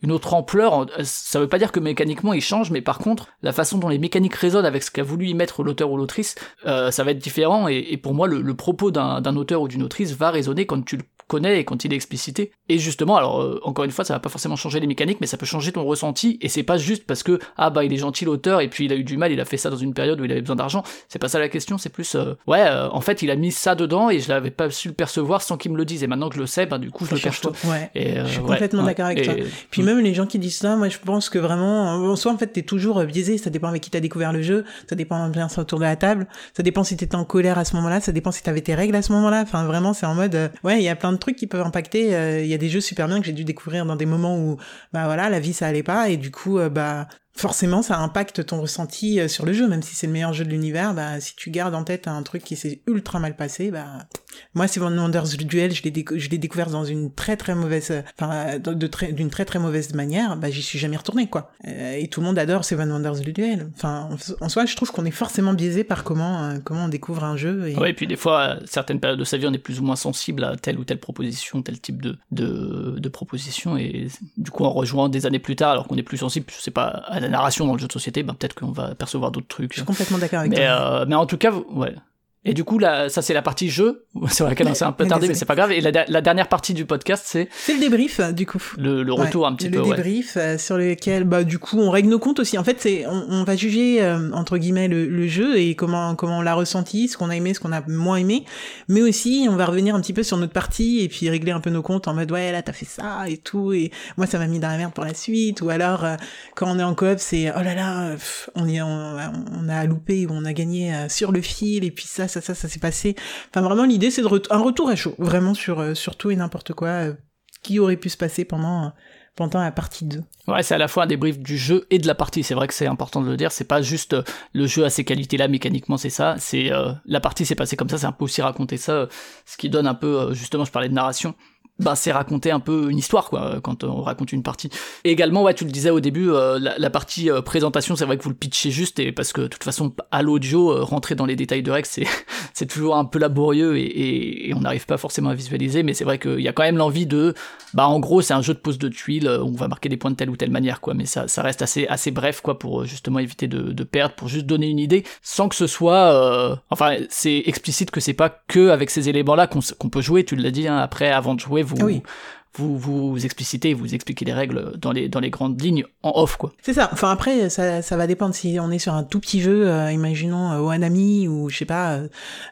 une autre ampleur. Ça veut pas dire que mécaniquement il change mais par contre la façon dont les mécaniques résonnent avec ce qu'a voulu y mettre l'auteur ou l'autrice euh, ça va être différent et, pour moi le, propos d'un auteur ou d'une autrice va résonner quand tu connaît et quand il est explicité. Et justement, alors euh, encore une fois, ça va pas forcément changer les mécaniques, mais ça peut changer ton ressenti. Et c'est pas juste parce que ah bah il est gentil l'auteur et puis il a eu du mal, il a fait ça dans une période où il avait besoin d'argent. C'est pas ça la question, c'est plus euh, ouais, euh, en fait il a mis ça dedans et je l'avais pas su le percevoir sans qu'il me le dise. Et maintenant que je le sais, bah du coup je le perçois. Ouais. Et, je suis complètement d'accord avec toi. Puis même les gens qui disent ça, moi je pense que vraiment, soit en fait t'es toujours biaisé, ça dépend avec qui t'as découvert le jeu, ça dépend bien autour de la table, ça dépend si t'étais en colère à ce moment-là, ça dépend si t'avais tes règles à ce moment-là. Enfin vraiment c'est en mode ouais il y a plein de trucs qui peuvent impacter. Il y a des jeux super bien que j'ai dû découvrir dans des moments où bah voilà la vie ça allait pas et du coup bah forcément ça impacte ton ressenti sur le jeu. Même si c'est le meilleur jeu de l'univers bah si tu gardes en tête un truc qui s'est ultra mal passé bah moi Seven Wonders Duel. Je l'ai découvert dans une très très mauvaise enfin de très d'une très très mauvaise manière. Bah j'y suis jamais retourné quoi. Et tout le monde adore Seven Wonders Duel. Enfin en, soi je trouve qu'on est forcément biaisé par comment comment on découvre un jeu et... ouais et puis des fois certaines périodes de sa vie on est plus ou moins sensible à telle ou telle proposition tel type de de, de proposition. Et du coup en rejoint des années plus tard alors qu'on est plus sensible je sais pas à la narration dans le jeu de société, ben peut-être qu'on va percevoir d'autres trucs. Je suis complètement d'accord avec mais, toi. Euh, mais en tout cas, ouais, et du coup, là, ça c'est la partie jeu, sur laquelle on s'est un peu tardé, mais c'est pas grave. Et la, la, dernière partie du podcast, c'est c'est le débrief du coup. Le, le retour un petit le peu. Le débrief euh, sur lequel, bah du coup, on règle nos comptes aussi. En fait, c'est on, on, va juger euh, entre guillemets le, le, jeu et comment comment on l'a ressenti, ce qu'on a aimé, ce qu'on a moins aimé, mais aussi on va revenir un petit peu sur notre partie et puis régler un peu nos comptes en mode ouais là t'as fait ça et tout et moi ça m'a mis dans la merde pour la suite ou alors euh, quand on est en coop c'est oh là là on y on, on a loupé ou on a gagné sur le fil et puis ça ça ça ça s'est passé Enfin, vraiment, l'idée, c'est de un retour à chaud, vraiment sur, euh, sur tout et n'importe quoi euh, qui aurait pu se passer pendant, euh, pendant la partie 2. Ouais, c'est à la fois un débrief du jeu et de la partie. C'est vrai que c'est important de le dire. C'est pas juste le jeu a ses qualités-là, mécaniquement, c'est ça. C'est la partie s'est passée comme ça. C'est un peu aussi raconter ça, ce qui donne un peu, justement, je parlais de narration bah, c'est raconter un peu une histoire quoi quand on raconte une partie. Et également ouais tu le disais au début euh, la, partie euh, présentation c'est vrai que vous le pitchez juste et parce que de toute façon à l'audio euh, rentrer dans les détails de règles c'est toujours un peu laborieux et, et, on n'arrive pas forcément à visualiser mais c'est vrai qu'il y a quand même l'envie de bah en gros c'est un jeu de pose de tuiles on va marquer des points de telle ou telle manière quoi mais ça ça reste assez assez bref quoi pour justement éviter de, perdre pour juste donner une idée sans que ce soit enfin c'est explicite que c'est pas que avec ces éléments là qu'on peut jouer tu l'as dit hein, après avant de jouer vous, oui. vous, vous explicitez, vous expliquez les règles dans les, dans les grandes lignes en off, quoi. C'est ça. Enfin, après, ça, ça va dépendre si on est sur un tout petit jeu, euh, imaginons euh, Oanami ou, je sais pas,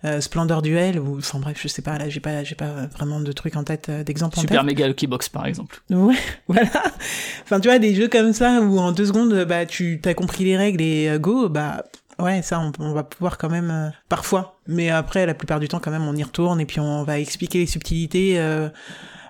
euh, Splendor Duel, ou, enfin bref, je sais pas, là, j'ai pas, j'ai pas vraiment de trucs en tête, d'exemples en tête. Super Mega Lucky Box, par exemple. Ouais, voilà. Enfin, tu vois, des jeux comme ça où en deux secondes, bah, tu t'as compris les règles et go, bah, Ouais, ça, on, va pouvoir quand même euh, parfois, mais après, la plupart du temps, quand même, on y retourne et puis on va expliquer les subtilités euh,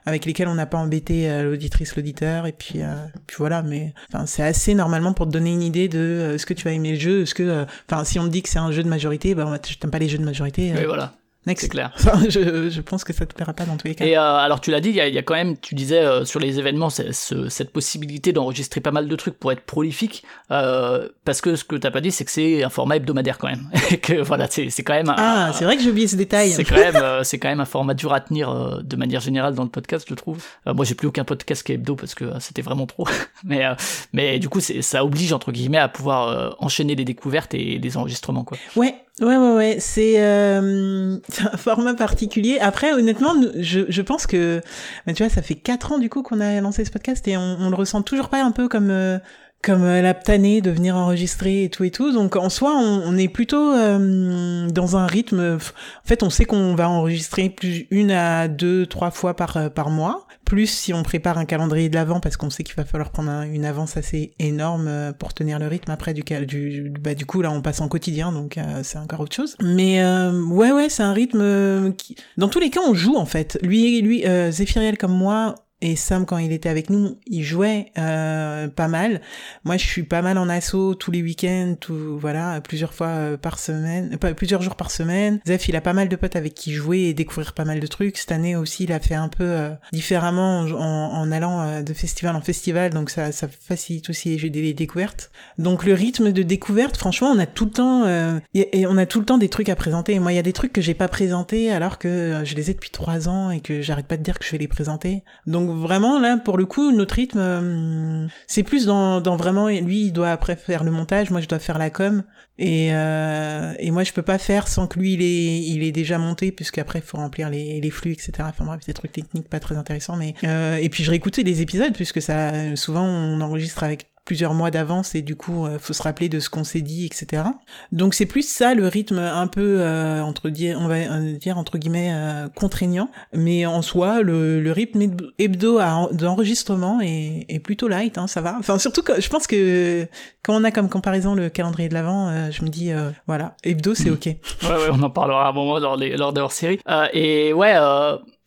avec lesquelles on n'a pas embêté euh, l'auditrice, l'auditeur, et puis, puis voilà. Mais c'est assez normalement pour te donner une idée de ce que tu vas aimer le jeu, ce que, enfin, si on me dit que c'est un jeu de majorité, bah, je t'aime pas les jeux de majorité. Oui, voilà. C'est clair. je, je, pense que ça te plaira pas dans tous les cas. Et euh, alors tu l'as dit, il y, y, a quand même, tu disais euh, sur les événements, ce, cette possibilité d'enregistrer pas mal de trucs pour être prolifique, euh, parce que ce que t'as pas dit, c'est que c'est un format hebdomadaire quand même. Et que voilà, c'est quand même. ah, c'est vrai que j'ai oublié ce détail. C'est quand même, euh, c'est quand même un format dur à tenir euh, de manière générale dans le podcast, je trouve. moi, j'ai plus aucun podcast qui est hebdo parce que c'était vraiment trop. mais mais du coup, ça oblige entre guillemets à pouvoir enchaîner les découvertes et les enregistrements quoi. Ouais, Ouais, ouais, ouais, c'est euh, un format particulier. Après, honnêtement, je, je pense que, bah, tu vois, ça fait quatre ans du coup qu'on a lancé ce podcast et on, on le ressent toujours pas un peu comme euh, comme euh, la tannée de venir enregistrer et tout et tout. Donc en soi, on, on est plutôt euh, dans un rythme. En fait, on sait qu'on va enregistrer plus une à deux, trois fois par par mois plus si on prépare un calendrier de l'avant parce qu'on sait qu'il va falloir prendre une avance assez énorme euh, pour tenir le rythme après du du bah du coup là on passe en quotidien donc euh, c'est encore autre chose mais euh, ouais ouais c'est un rythme qui dans tous les cas on joue en fait lui lui euh, Zéphiriel comme moi et Sam, quand il était avec nous, il jouait euh, pas mal. Moi, je suis pas mal en assaut tous les week-ends, tout voilà, plusieurs fois euh, par semaine, pas plusieurs jours par semaine. Zef, il a pas mal de potes avec qui jouer et découvrir pas mal de trucs. Cette année aussi, il a fait un peu euh, différemment en, allant euh, de festival en festival, donc ça, ça facilite aussi les découvertes. Donc le rythme de découverte, franchement, on a tout le temps, et, et, on a tout le temps des trucs à présenter. Moi, il y a des trucs que j'ai pas présentés alors que je les ai depuis trois ans et que j'arrête pas de dire que je vais les présenter. Donc Donc vraiment là, pour le coup, notre rythme, euh, c'est plus dans, dans vraiment lui, il doit après faire le montage, moi je dois faire la com, et euh, et moi je peux pas faire sans que lui il est il est déjà monté, puisqu'après il faut remplir les les flux, etc. Enfin bref, des trucs techniques pas très intéressants, mais euh, et puis je réécoutais les épisodes puisque ça souvent on enregistre avec plusieurs mois d'avance et du coup euh, faut se rappeler de ce qu'on s'est dit etc donc c'est plus ça le rythme un peu euh, entre dire on va euh, dire entre guillemets euh, contraignant. Mais en soi le, le rythme hebdo d'enregistrement est, est, plutôt light hein, ça va. Enfin surtout que je pense que quand on a comme comparaison le calendrier de l'avant je me dis voilà hebdo c'est ok. Ouais ouais on en parlera à un moment lors, des, lors de hors série. Et ouais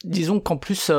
disons qu'en plus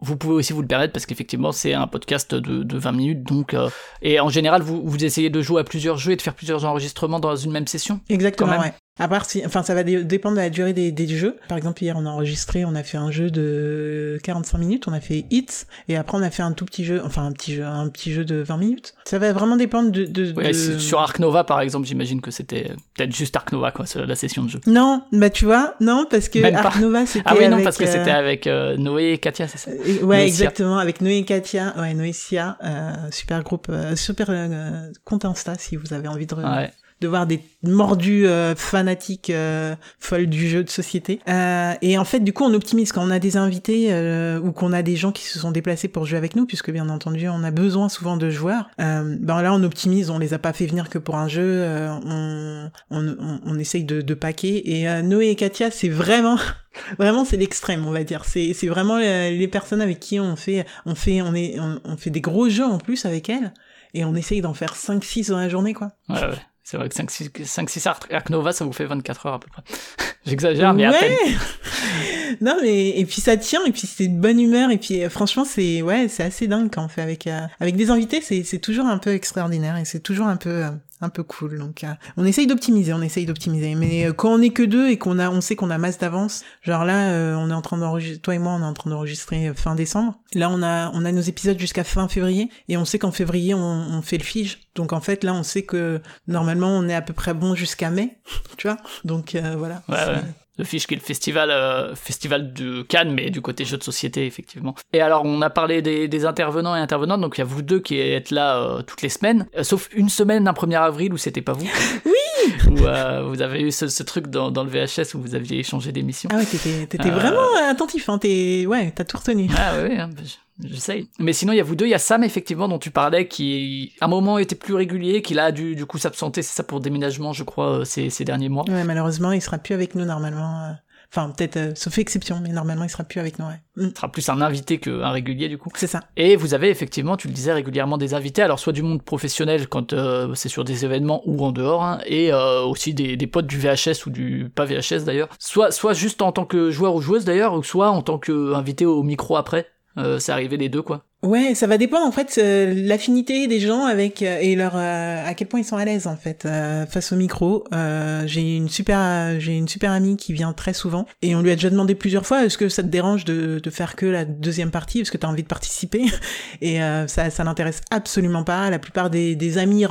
vous pouvez aussi vous le permettre parce qu'effectivement c'est un podcast de, de 20 minutes donc euh, et en général vous, vous essayez de jouer à plusieurs jeux et de faire plusieurs enregistrements dans une même session exactement ouais à part si, enfin, ça va dépendre de la durée des, des, jeux. Par exemple, hier, on a enregistré, on a fait un jeu de 45 minutes, on a fait Hits, et après, on a fait un tout petit jeu, enfin, un petit jeu, un petit jeu de 20 minutes. Ça va vraiment dépendre de, de, ouais, Sur Ark Nova, par exemple, j'imagine que c'était peut-être juste Ark Nova, quoi, la session de jeu. Non, bah, tu vois, non, parce que Ark Nova, c'était Ah oui, non, avec, parce que c'était avec euh, Noé et Katia, c'est ça? ouais, Noé exactement, avec Noé et Katia, ouais, Noé Sia, euh, super groupe, euh, super euh, compte Insta, si vous avez envie de, ouais de voir des mordus euh, fanatiques euh, folles du jeu de société. Euh, et en fait, du coup, on optimise quand on a des invités euh, ou qu'on a des gens qui se sont déplacés pour jouer avec nous, puisque bien entendu, on a besoin souvent de joueurs. Euh, ben là, on optimise, on les a pas fait venir que pour un jeu, euh, on, on, on, on, essaye de, de paquer. Et Noé et Katia, c'est vraiment Vraiment, c'est l'extrême, on va dire. C'est, c'est vraiment les personnes avec qui on fait, on fait, on est, on, on fait des gros jeux en plus avec elles, et on essaye d'en faire 5-6 dans la journée, quoi. Ouais, ouais. C'est vrai que 5-6 Arc Nova, ça vous fait 24 heures à peu près. J'exagère, mais ouais. à peine. non, mais et puis ça tient, et puis c'est de bonne humeur, et puis franchement, c'est ouais, c'est assez dingue quand on fait avec euh, avec des invités, c'est c'est toujours un peu extraordinaire et c'est toujours un peu euh, un peu cool. Donc, euh, on essaye d'optimiser, on essaye d'optimiser. Mais euh, quand on est que deux et qu'on a, on sait qu'on a masse d'avance, genre là, euh, on est en train d'enregistrer, toi et moi, on est en train d'enregistrer fin décembre. Là, on a, on a nos épisodes jusqu'à fin février et on sait qu'en février, on, on, fait le fige. Donc en fait, là, on sait que normalement, on est à peu près bon jusqu'à mai, tu vois. Donc voilà. Ouais, ouais le Fiche qui est le festival euh, festival de Cannes mais du côté jeux de société effectivement. Et alors on a parlé des, des intervenants et intervenantes donc il y a vous deux qui êtes là euh, toutes les semaines. Euh, sauf une semaine d'un 1er avril où c'était pas vous. Oui où euh, vous avez eu ce, ce truc dans, dans, le VHS où vous aviez échangé d'émissions ah ouais t'étais, t'étais vraiment attentif hein t'es ouais t'as tout retenu ah ouais, hein, J'essaye. Mais sinon, il y a vous deux, il y a Sam, effectivement, dont tu parlais, qui, à un moment, était plus régulier, qui a dû, du coup, s'absenter, c'est ça, pour déménagement, je crois, ces, ces derniers mois. Ouais, malheureusement, il sera plus avec nous, normalement. Enfin, peut-être, euh, sauf exception, mais normalement, il sera plus avec nous, ouais. Il sera plus un invité qu'un régulier, du coup. C'est ça. Et vous avez, effectivement, tu le disais, régulièrement des invités, alors soit du monde professionnel, quand euh, c'est sur des événements ou en dehors, hein, et euh, aussi des, des potes du VHS ou du, pas VHS d'ailleurs. Soit, soit juste en tant que joueur ou joueuse d'ailleurs, ou soit en tant qu'invité au micro après. C'est arrivé les deux, quoi. Ouais, ça va dépendre en fait euh, l'affinité des gens avec euh, et leur euh, à quel point ils sont à l'aise en fait euh, face au micro. j'ai une super j'ai une super amie qui vient très souvent et on lui a déjà demandé plusieurs fois est-ce que ça te dérange de, de faire que la deuxième partie parce que tu as envie de participer? Et ça ça n'intéresse absolument pas. La plupart des, des amis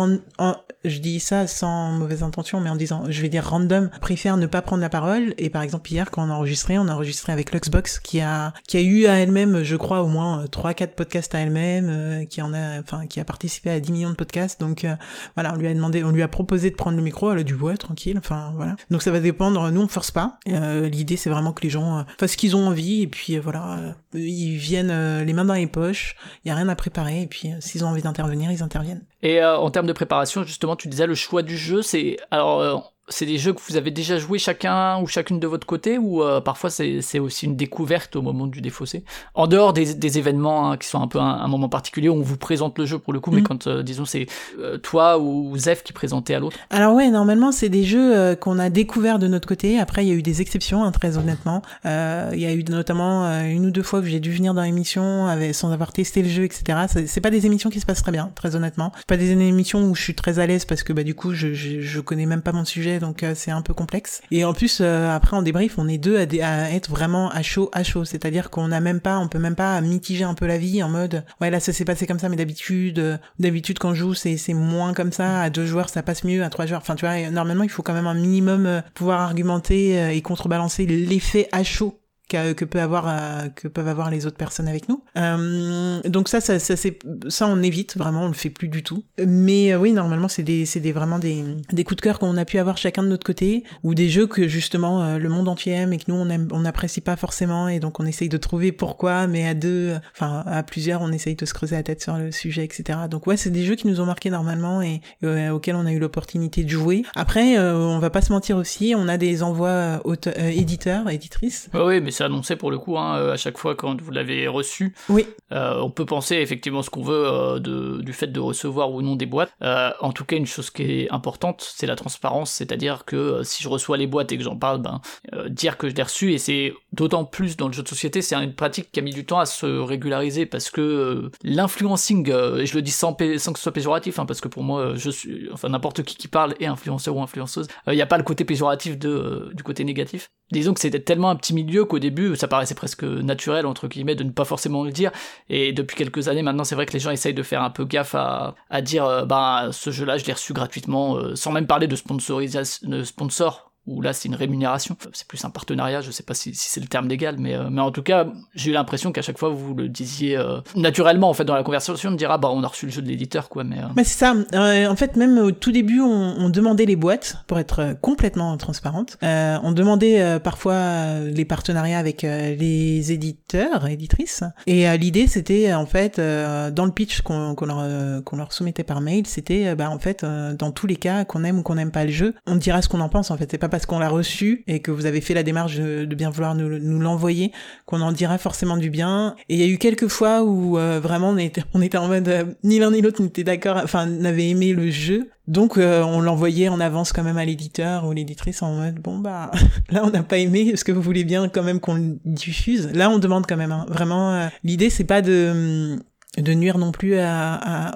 je dis ça sans mauvaise intention mais en disant je vais dire random préfèrent ne pas prendre la parole et par exemple hier quand on a enregistré on a enregistré avec Luxbox qui a qui a eu à elle-même je crois au moins trois quatre podcasts à elle-même, euh, qui en a, enfin, qui a participé à 10 millions de podcasts. Donc euh, voilà, on lui a demandé, on lui a proposé de prendre le micro. Elle a dit ouais, tranquille. Enfin voilà. Donc ça va dépendre. Nous on force pas. Euh, L'idée c'est vraiment que les gens fassent ce qu'ils ont envie et puis voilà, ils viennent les mains dans les poches. Il y a rien à préparer et puis s'ils ont envie d'intervenir, ils interviennent. Et en termes de préparation, justement, tu disais le choix du jeu, c'est alors c'est des jeux que vous avez déjà joué chacun ou chacune de votre côté ou euh, parfois c'est aussi une découverte au moment du défaussé En dehors des, des événements hein, qui sont un peu un, un, moment particulier où on vous présente le jeu pour le coup, mmh. mais quand euh, disons c'est euh, toi ou Zef qui présentait à l'autre Alors ouais, normalement c'est des jeux euh, qu'on a découverts de notre côté. Après il y a eu des exceptions, hein, très honnêtement. Euh, il y a eu notamment une ou deux fois que j'ai dû venir dans l'émission avec, sans avoir testé le jeu, etc. C'est pas des émissions qui se passent très bien, très honnêtement. Pas des émissions où je suis très à l'aise parce que bah du coup je, je, je connais même pas mon sujet donc euh, c'est un peu complexe. Et en plus, euh, après en débrief, on est deux à, à, être vraiment à chaud, à chaud. C'est-à-dire qu'on n'a même pas, on peut même pas mitiger un peu la vie en mode, ouais là ça s'est passé comme ça, mais d'habitude, euh, d'habitude quand je joue c'est moins comme ça. À deux joueurs ça passe mieux, à trois joueurs. Enfin tu vois, normalement il faut quand même un minimum pouvoir argumenter et contrebalancer l'effet à chaud que, peut avoir euh, que peuvent avoir les autres personnes avec nous. Euh, donc ça, ça, ça, c'est ça, on évite vraiment, on le fait plus du tout. Mais euh, oui, normalement, c'est des, c'est des vraiment des, des coups de cœur qu'on a pu avoir chacun de notre côté, ou des jeux que justement euh, le monde entier aime et que nous on aime, on n'apprécie pas forcément, et donc on essaye de trouver pourquoi. Mais à deux, enfin à plusieurs, on essaye de se creuser la tête sur le sujet, etc. Donc ouais, c'est des jeux qui nous ont marqué normalement et auxquels on a eu l'opportunité de jouer. Après, on va pas se mentir aussi, on a des envois éditeurs, éditrices. oui, mais c'est annoncé pour le coup hein, euh, à chaque fois quand vous l'avez reçu. Oui. Euh, on peut penser effectivement ce qu'on veut euh, de, du fait de recevoir ou non des boîtes. en tout cas, une chose qui est importante, c'est la transparence, c'est-à-dire que si je reçois les boîtes et que j'en parle, ben dire que je l'ai reçu et c'est d'autant plus dans le jeu de société, c'est une pratique qui a mis du temps à se régulariser parce que l'influencing, et je le dis sans, sans que ce soit péjoratif, hein, parce que pour moi, je suis, enfin n'importe qui qui parle est influenceur ou influenceuse. Il n'y a pas le côté péjoratif de, du côté négatif. Disons que c'était tellement un petit milieu qu'au début, ça paraissait presque naturel, entre guillemets, de ne pas forcément le dire. Et depuis quelques années, maintenant, c'est vrai que les gens essayent de faire un peu gaffe à, à dire, euh, bah, ce jeu-là, je l'ai reçu gratuitement, euh, sans même parler de sponsorisation, de sponsor où là c'est une rémunération, c'est plus un partenariat, je sais pas si, c'est le terme légal, mais, euh, mais en tout cas, j'ai eu l'impression qu'à chaque fois vous le disiez euh, naturellement en fait dans la conversation, de dire ah bah on a reçu le jeu de l'éditeur quoi, mais. Euh. mais c'est ça, en fait même au tout début on, on, demandait les boîtes pour être complètement transparente, on demandait parfois les partenariats avec les éditeurs, éditrices, et l'idée c'était en fait dans le pitch qu'on leur, qu'on leur soumettait par mail, c'était bah en fait dans tous les cas qu'on aime ou qu'on n'aime pas le jeu, on dira ce qu'on en pense en fait, c'est pas qu'on l'a reçu et que vous avez fait la démarche de, bien vouloir nous, l'envoyer qu'on en dira forcément du bien. Et il y a eu quelques fois où euh, vraiment on était, en mode euh, ni l'un ni l'autre n'était d'accord, enfin n'avait aimé le jeu. Donc euh, on l'envoyait en avance quand même à l'éditeur ou l'éditrice en mode bon bah là on n'a pas aimé, est-ce que vous voulez bien quand même qu'on diffuse? Là on demande quand même. Hein. Vraiment, l'idée c'est pas de de nuire non plus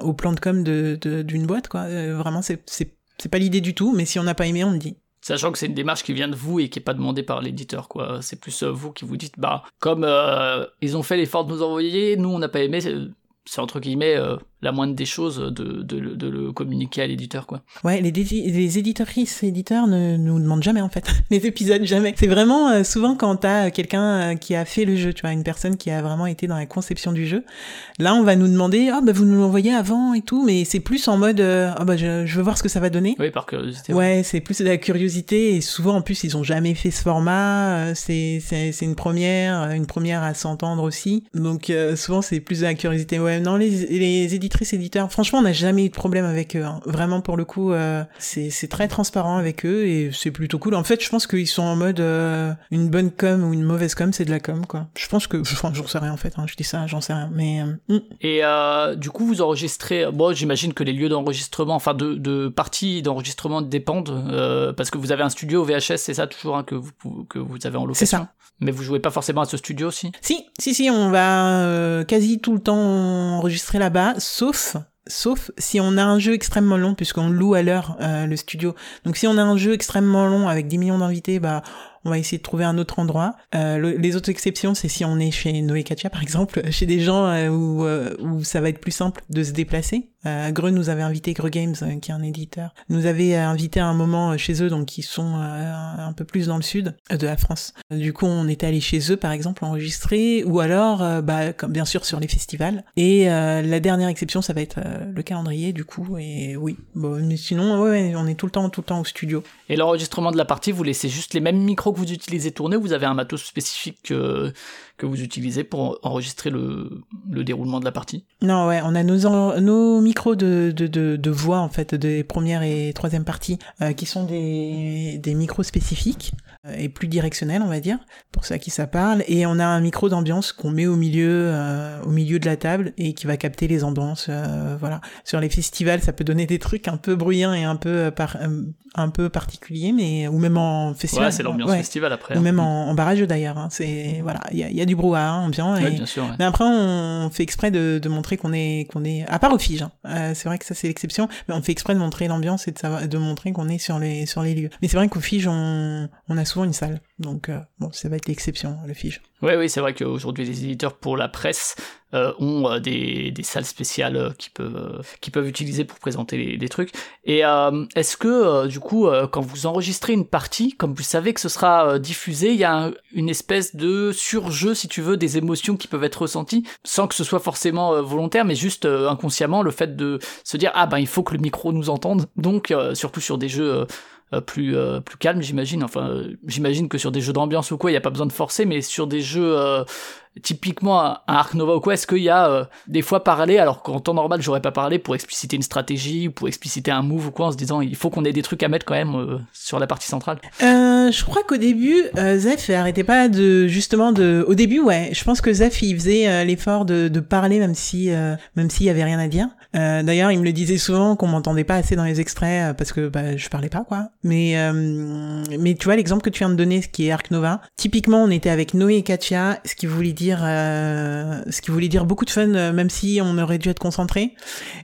au plan de com d'une boîte quoi. vraiment c'est c'est pas l'idée du tout, mais si on n'a pas aimé, on le dit. Sachant que c'est une démarche qui vient de vous et qui est pas demandée par l'éditeur, quoi. C'est plus euh, vous qui vous dites, bah, comme euh, ils ont fait l'effort de nous envoyer, nous on n'a pas aimé, c'est entre guillemets euh, la moindre des choses de, de, de le communiquer à l'éditeur quoi. Ouais, les, les et éditeurs ne nous demandent jamais en fait les épisodes jamais. C'est vraiment euh, souvent quand t'as quelqu'un euh, qui a fait le jeu, tu vois, une personne qui a vraiment été dans la conception du jeu. Là, on va nous demander ah bah vous nous l'envoyez avant et tout, mais c'est plus en mode ah bah je, je, veux voir ce que ça va donner. Oui, par curiosité. Ouais, c'est plus de la curiosité et souvent en plus ils ont jamais fait ce format, c'est une première, une première à s'entendre aussi. Donc souvent c'est plus de la curiosité. Ouais, non les les éditeurs éditeurs, franchement, on n'a jamais eu de problème avec eux. Hein. Vraiment, pour le coup, euh, c'est très transparent avec eux et c'est plutôt cool. En fait, je pense qu'ils sont en mode euh, une bonne com ou une mauvaise com, c'est de la com, quoi. Je pense que, enfin, j'en sais rien en fait. Hein. Je dis ça, j'en sais rien. Mais euh, hmm. et du coup, vous enregistrez. Bon, j'imagine que les lieux d'enregistrement, enfin, de, de parties d'enregistrement dépendent parce que vous avez un studio au VHS, c'est ça toujours hein, que vous que vous avez en location. C'est ça. Mais vous jouez pas forcément à ce studio aussi? Si, si, si, on va quasi tout le temps enregistrer là-bas, sauf Sauf si on a un jeu extrêmement long, puisqu'on loue à l'heure euh, le studio. Donc si on a un jeu extrêmement long avec 10 millions d'invités, bah on va essayer de trouver un autre endroit. Euh, les autres exceptions, c'est si on est chez Noé Katia, par exemple, chez des gens euh, où, euh, où ça va être plus simple de se déplacer. Euh, Greux nous avait invité, Greux Games, euh, qui est un éditeur, nous avait invité à un moment chez eux, donc qui sont un peu plus dans le sud de la France. Du coup, on était allé chez eux, par exemple, enregistrer, ou alors, bah, comme bien sûr sur les festivals. Et la dernière exception, ça va être le calendrier, du coup. Et oui, bon, mais sinon, ouais, on est tout le temps, tout le temps au studio. Et l'enregistrement de la partie, vous laissez juste les mêmes micros que vous utilisez tourner, vous avez un matos spécifique que, que vous utilisez pour enregistrer le, le déroulement de la partie? Non, ouais, on a nos, nos micros de, de, de, de voix, en fait, des premières et troisième parties, euh, qui sont des, des micros spécifiques euh, et plus directionnels, on va dire, pour à qui ça parle. Et on a un micro d'ambiance qu'on met au milieu, euh, au milieu de la table et qui va capter les ambiances. voilà. Sur les festivals, ça peut donner des trucs un peu bruyants et un peu par, un peu particuliers, mais ou même en festival. Ouais, c'est l'ambiance festival après. Ou hein. même en, en barrage d'ailleurs. Hein. C'est voilà, il y a, y a, du brouhaha ambiant. Et... bien sûr, Mais après, on fait exprès de, de montrer qu'on est qu'on est à part au Fige. Hein. Euh, c'est vrai que ça c'est l'exception, mais on fait exprès de montrer l'ambiance et de, de montrer qu'on est sur les sur les lieux. Mais c'est vrai qu'au Fige, on, on a souvent une salle, donc euh, bon, ça va être l'exception, le Fige. Oui, oui, c'est vrai qu'aujourd'hui, les éditeurs pour la presse euh, ont euh, des, des, salles spéciales euh, qui peuvent, qui peuvent utiliser pour présenter les, les trucs. Et est-ce que, du coup, quand vous enregistrez une partie, comme vous savez que ce sera diffusé, il y a une espèce de surjeu, si tu veux, des émotions qui peuvent être ressenties, sans que ce soit forcément volontaire, mais juste inconsciemment, le fait de se dire, ah ben, il faut que le micro nous entende. Donc, surtout sur des jeux euh, plus euh, plus calme j'imagine. Enfin euh, j'imagine que sur des jeux d'ambiance ou quoi il y a pas besoin de forcer mais sur des jeux typiquement un Ark Nova ou quoi, est-ce qu'il y a euh, des fois parlé, alors qu'en temps normal j'aurais pas parlé pour expliciter une stratégie ou pour expliciter un move ou quoi, en se disant il faut qu'on ait des trucs à mettre quand même euh, sur la partie centrale? Euh, Je crois qu'au début, euh, Zef arrêtait pas de justement de. Au début, ouais, je pense que Zef il faisait l'effort de, de, parler même si même s'il y avait rien à dire. D'ailleurs, il me le disait souvent qu'on m'entendait pas assez dans les extraits parce que bah, je parlais pas quoi. Mais mais tu vois l'exemple que tu viens de donner, ce qui est Ark Nova. Typiquement, on était avec Noé et Katia, ce qui voulait dire euh, ce qui voulait dire beaucoup de fun, euh, même si on aurait dû être concentré.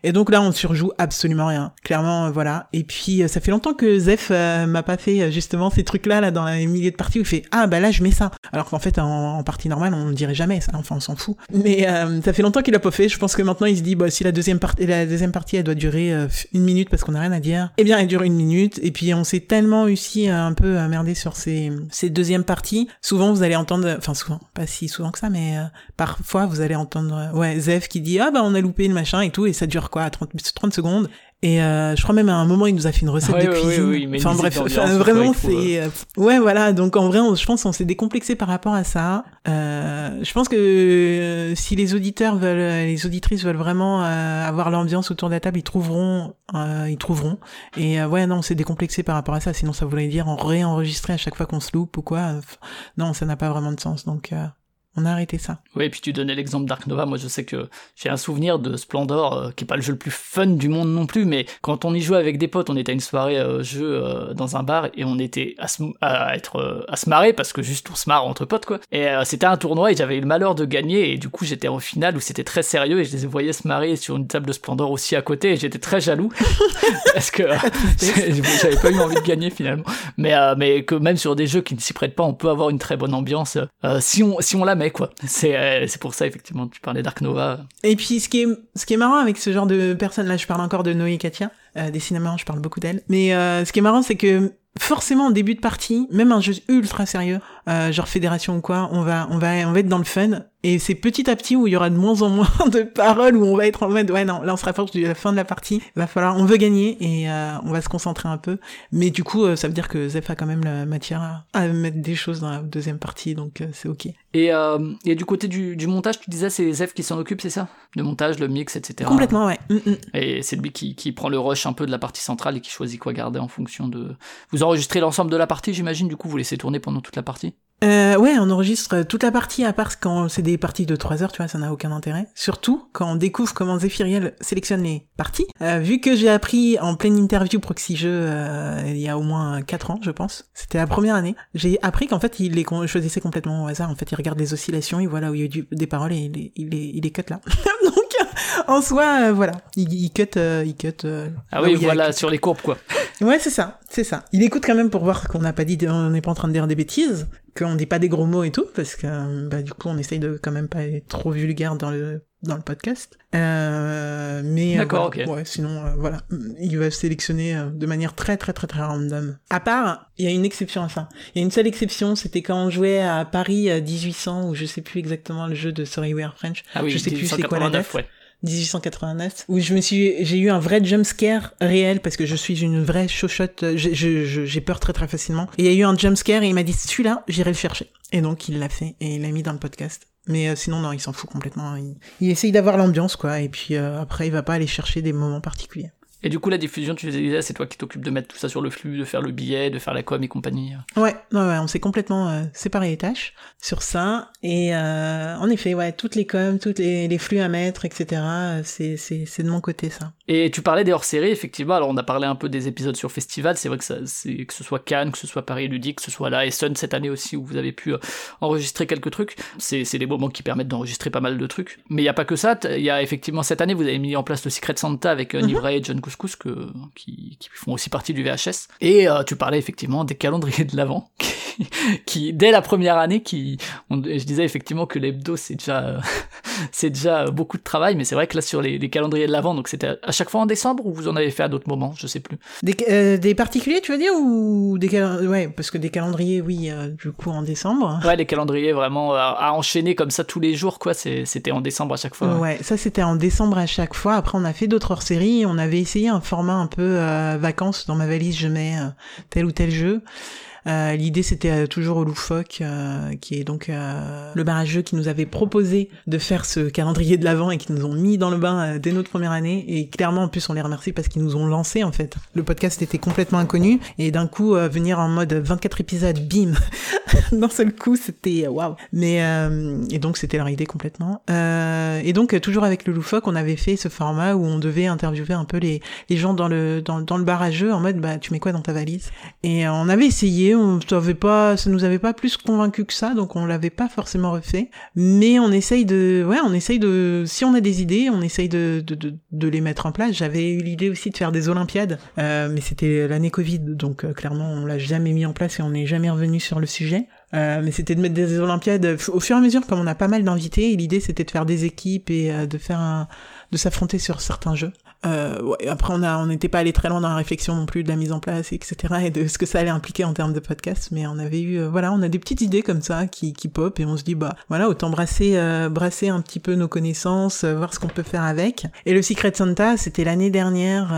Et donc là, on surjoue absolument rien. Clairement, euh, voilà. Et puis, ça fait longtemps que Zef m'a pas fait justement ces trucs-là là dans les milliers de parties où il fait ah bah là je mets ça. Alors qu'en fait en, partie normale on ne dirait jamais ça. Enfin on s'en fout. Mais ça fait longtemps qu'il a pas fait. Je pense que maintenant il se dit bah si la deuxième partie la deuxième partie elle doit durer une minute parce qu'on a rien à dire. Eh bien elle dure une minute. Et puis on s'est tellement aussi un peu merdé sur ces ces deuxièmes parties. Souvent vous allez entendre, enfin souvent pas si souvent que ça mais euh, parfois vous allez entendre euh, ouais Zef qui dit ah bah on a loupé le machin et tout et ça dure quoi 30, 30 secondes et euh, je crois même à un moment il nous a fait une recette de cuisine. enfin bref, vraiment c'est ouais voilà donc en vrai je pense on s'est décomplexé par rapport à ça. Euh, je pense que si les auditeurs veulent, les auditrices veulent vraiment avoir l'ambiance autour de la table, ils trouveront, ils trouveront. Et ouais non on s'est décomplexé par rapport à ça. Sinon ça voulait dire en réenregistrer à chaque fois qu'on se loupe ou quoi. non ça n'a pas vraiment de sens donc on a arrêté ça. Oui, et puis tu donnais l'exemple Dark Nova. Moi, je sais que j'ai un souvenir de Splendor, euh, qui est pas le jeu le plus fun du monde non plus, mais quand on y jouait avec des potes, on était à une soirée euh, jeu euh, dans un bar et on était à se, à être à se marrer parce que juste on se marre entre potes quoi. Et c'était un tournoi et j'avais eu le malheur de gagner et du coup j'étais au final où c'était très sérieux et je les voyais se marrer sur une table de Splendor aussi à côté et j'étais très jaloux parce que j'avais pas eu envie de gagner finalement. Mais mais que même sur des jeux qui ne s'y prêtent pas, on peut avoir une très bonne ambiance si on si on la quoi. C'est euh, c'est pour ça effectivement tu parlais Dark Nova. Et puis ce qui est ce qui est marrant avec ce genre de personnes là, je parle encore de Noé et Katia, euh, des cinémas, je parle beaucoup d'elles. Mais euh, ce qui est marrant c'est que forcément en début de partie, même un jeu ultra sérieux, euh, genre Fédération ou quoi, on va, on va, on va être dans le fun. Et c'est petit à petit où il y aura de moins en moins de paroles, où on va être en mode, ouais, non, là on se rapproche de la fin de la partie, va falloir, on veut gagner et euh, on va se concentrer un peu. Mais du coup, euh, ça veut dire que Zef a quand même la matière à, mettre des choses dans la deuxième partie, donc c'est ok. Et, et du côté du, du montage, tu disais c'est Zef qui s'en occupe, c'est ça? Le montage, le mix, etc. Complètement, ouais. Mm, mm. Et c'est lui qui, qui prend le rush un peu de la partie centrale et qui choisit quoi garder en fonction de... Vous enregistrez l'ensemble de la partie, j'imagine, du coup vous laissez tourner pendant toute la partie? Euh, ouais, on enregistre toute la partie, à part quand c'est des parties de 3 heures, tu vois, ça n'a aucun intérêt. Surtout quand on découvre comment Zephyriel sélectionne les parties. Euh, vu que j'ai appris en pleine interview Proxy Jeux euh, il y a au moins 4 ans, je pense, c'était la première année, j'ai appris qu'en fait il les choisissait complètement au hasard. En fait, il regarde les oscillations, il voit là où il y a des paroles et il les, il les cut là. En soi, euh, voilà, il, il cut, euh, il cut. ah oui, voilà, sur les courbes quoi. Ouais, c'est ça, c'est ça. Il écoute quand même pour voir qu'on n'a pas dit, on n'est pas en train de dire des bêtises, qu'on dit pas des gros mots et tout, parce que bah, du coup, on essaye de quand même pas être trop vulgaire dans le dans le podcast. Euh, mais euh, D'accord, ouais, sinon euh, voilà, il va sélectionner euh, de manière très très très très random. À part, il y a une exception à ça. Il y a une seule exception, c'était quand on jouait à Paris 1800 ou je sais plus exactement le jeu de Sorryware French. Ah oui, je sais plus c'est quoi la date. Ouais. 1889 où je me suis j'ai eu un vrai jump scare réel parce que je suis une vraie chochotte j'ai peur très très facilement. Et il y a eu un jump scare et il m'a dit celui-là j'irai le chercher. Et donc il l'a fait et il l'a mis dans le podcast. Mais euh, sinon non il s'en fout complètement. Il, il essaye d'avoir l'ambiance quoi. Et puis euh, après il va pas aller chercher des moments particuliers. Et du coup, la diffusion, tu disais, c'est toi qui t'occupes de mettre tout ça sur le flux, de faire le billet, de faire la com et compagnie. Ouais, ouais, ouais on s'est complètement euh, séparé les tâches sur ça. Et euh, en effet, ouais, toutes les coms, toutes les, les flux à mettre, etc. C'est, c'est, de mon côté ça. Et tu parlais des hors-séries, effectivement. Alors, on a parlé un peu des épisodes sur festival. C'est vrai que ça, c'est, que ce soit Cannes, que ce soit Paris Ludique, que ce soit là, Essen cette année aussi où vous avez pu euh, enregistrer quelques trucs. C'est, des moments qui permettent d'enregistrer pas mal de trucs. Mais il y a pas que ça. Il y a effectivement cette année, vous avez mis en place le Secret Santa avec euh, Nivray et John Couscous que, qui, qui, font aussi partie du VHS. Et euh, tu parlais effectivement des calendriers de l'avant qui dès la première année, qui, je disais effectivement que l'hebdo c'est déjà, c'est déjà beaucoup de travail, mais c'est vrai que là sur les, calendriers de l'avant, donc c'était à chaque fois en décembre ou vous en avez fait à d'autres moments, je sais plus. Des, euh, des particuliers, tu veux dire, ou des ouais, parce que des calendriers, oui, euh, du coup en décembre. Ouais, les calendriers vraiment à, enchaîner comme ça tous les jours, quoi. C'était en décembre à chaque fois. Ouais, ça c'était en décembre à chaque fois. Après, on a fait d'autres hors-séries. On avait essayé un format un peu euh, vacances. Dans ma valise, je mets tel ou tel jeu. Euh, l'idée c'était euh, toujours loufoque, euh, qui est donc le barrageux qui nous avait proposé de faire ce calendrier de l'avant et qui nous ont mis dans le bain dès notre première année. Et clairement en plus on les remercie parce qu'ils nous ont lancé en fait. Le podcast était complètement inconnu et d'un coup venir en mode 24 épisodes, bim, d'un seul coup c'était waouh. Mais et donc c'était leur idée complètement. et donc toujours avec le loufoque on avait fait ce format où on devait interviewer un peu les, les gens dans le dans, dans le barrageux en mode bah tu mets quoi dans ta valise? Et on avait essayé on savait pas, ça nous avait pas plus convaincu que ça, donc on l'avait pas forcément refait. Mais on essaye de, ouais, on essaye de, si on a des idées, on essaye de, de, de, les mettre en place. J'avais eu l'idée aussi de faire des Olympiades, euh, mais c'était l'année Covid, donc euh, clairement on l'a jamais mis en place et on n'est jamais revenu sur le sujet. Euh, mais c'était de mettre des Olympiades au fur et à mesure, comme on a pas mal d'invités. L'idée c'était de faire des équipes et de faire un, de s'affronter sur certains jeux. Euh, ouais, après, on n'était pas allé très loin dans la réflexion non plus de la mise en place, etc. et de ce que ça allait impliquer en termes de podcast. Mais on avait eu, euh, voilà, on a des petites idées comme ça qui, qui pop et on se dit, bah, voilà, autant brasser, euh, brasser un petit peu nos connaissances, euh, voir ce qu'on peut faire avec. Et le Secret Santa, c'était l'année dernière.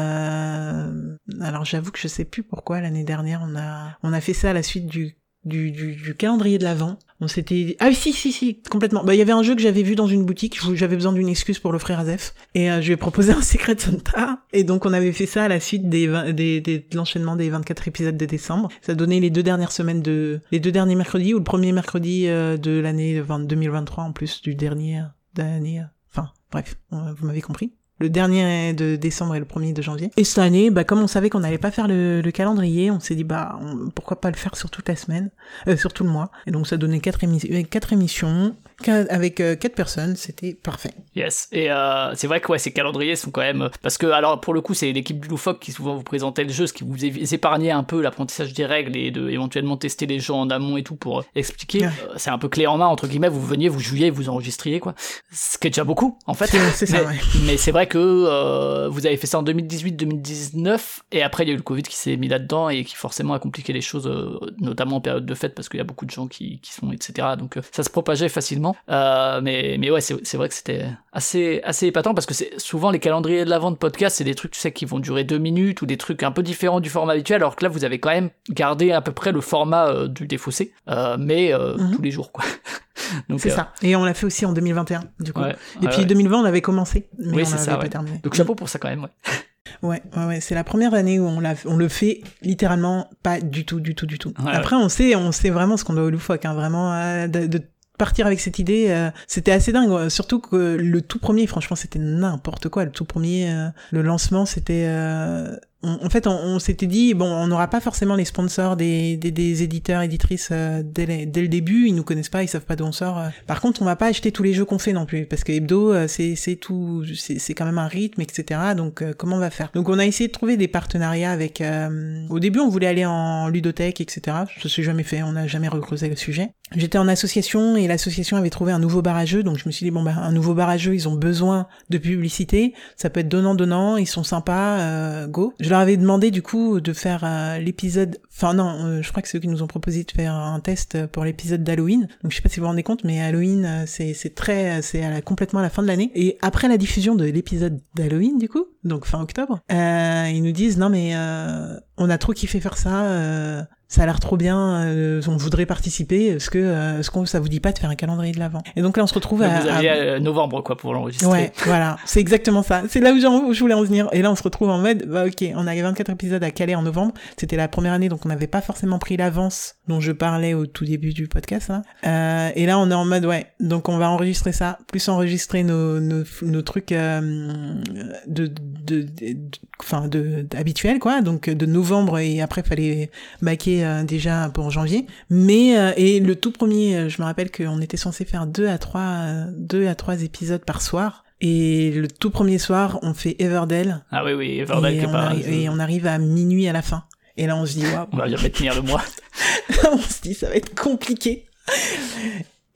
alors, j'avoue que je sais plus pourquoi l'année dernière on a, on a fait ça à la suite du du, du, du, calendrier de l'avant. On s'était ah si si si complètement. Bah il y avait un jeu que j'avais vu dans une boutique. J'avais besoin d'une excuse pour l'offrir à Zef et euh, je lui ai proposé un Secret Santa et donc on avait fait ça à la suite des, des, des de l'enchaînement des 24 épisodes de décembre. Ça donnait les deux dernières semaines de les deux derniers mercredis ou le premier mercredi euh, de l'année 2023 en plus du dernier d'année. Enfin bref, vous m'avez compris le dernier de décembre et le premier de janvier. Et cette année, bah, comme on savait qu'on n'allait pas faire le, calendrier, on s'est dit bah pourquoi pas le faire sur toute la semaine, euh, sur tout le mois. Et donc ça donnait quatre, quatre émissions avec euh, quatre personnes, c'était parfait. Yes. Et euh, c'est vrai que ouais, ces calendriers sont quand même parce que alors pour le coup c'est l'équipe du Loufoque qui souvent vous présentait le jeu, ce qui vous épargnait un peu l'apprentissage des règles et de éventuellement tester les jeux en amont et tout pour expliquer. c'est un peu clé en main entre guillemets. Vous veniez, vous jouiez, vous enregistriez quoi. Ce qui est déjà beaucoup en fait. C'est ça. Mais, mais c'est vrai que euh, vous avez fait ça en 2018-2019 et après il y a eu le Covid qui s'est mis là-dedans et qui forcément a compliqué les choses, euh, notamment en période de fête parce qu'il y a beaucoup de gens qui, qui sont etc. Donc euh, ça se propageait facilement. Mais mais ouais c'est vrai que c'était assez assez épatant parce que c'est souvent les calendriers de la vente podcast c'est des trucs tu sais qui vont durer deux minutes ou des trucs un peu différents du format habituel alors que là vous avez quand même gardé à peu près le format du défaussé mais mhm. tous les jours quoi. C'est euh, ça. Et on l'a fait aussi en 2021, du coup. et puis 2020, on avait commencé, mais on n'avait pas terminé. Donc chapeau pour ça quand même, ouais. Ouais, ouais, ouais. c'est la première année où on, le fait littéralement pas du tout, du tout, du tout. Après, on sait, on sait vraiment ce qu'on doit au loufoque, hein, vraiment, euh, de, partir avec cette idée, euh, c'était assez dingue. Surtout que le tout premier, franchement, c'était n'importe quoi. Le tout premier, le lancement, c'était en fait, on, s'était dit bon, on n'aura pas forcément les sponsors des, des, des éditeurs, éditrices euh, dès, dès, le début. Ils nous connaissent pas, ils savent pas d'où on sort. Par contre, on va pas acheter tous les jeux qu'on fait non plus, parce que hebdo, euh, c'est tout, c'est quand même un rythme, etc. Donc, euh, comment on va faire? Donc, on a essayé de trouver des partenariats avec. au début, on voulait aller en ludothèque, etc. Ça s'est jamais fait, on n'a jamais recreusé le sujet. J'étais en association et l'association avait trouvé un nouveau barrageux, donc je me suis dit bon bah un nouveau barrageux, ils ont besoin de publicité, ça peut être donnant donnant, ils sont sympas, go leur avais demandé du coup de faire euh, l'épisode. Enfin non, euh, je crois que c'est eux qui nous ont proposé de faire un test pour l'épisode d'Halloween. Donc je sais pas si vous vous rendez compte, mais Halloween euh, c'est c'est très c'est à complètement à la fin de l'année. Et après la diffusion de l'épisode d'Halloween du coup, donc fin octobre, ils nous disent non mais on a trop kiffé faire ça ça a l'air trop bien, euh, on voudrait participer, est-ce que euh, est-ce qu'on ça vous dit pas de faire un calendrier de l'avant Et donc là on se retrouve à, vous aviez à... novembre quoi pour l'enregistrer. Ouais, voilà, c'est exactement ça. C'est là où, où, je voulais en venir. Et là on se retrouve en mode bah OK, on a 24 épisodes à caler en novembre, c'était la première année donc on n'avait pas forcément pris l'avance dont je parlais au tout début du podcast hein. euh, et là on est en mode ouais, donc on va enregistrer ça, plus enregistrer nos nos, nos trucs euh, de de enfin de, de, habituels quoi, donc de novembre et après fallait baquer euh, déjà pour janvier. Mais euh, et le tout premier, euh, je me rappelle qu'on était censé faire deux à trois, deux à trois épisodes par soir. Et le tout premier soir, on fait Everdell. Ah oui, oui, Everdell et, on, arrive, et on arrive à minuit à la fin. Et là, on se dit, waouh. On va jamais tenir le mois. on se dit, ça va être compliqué.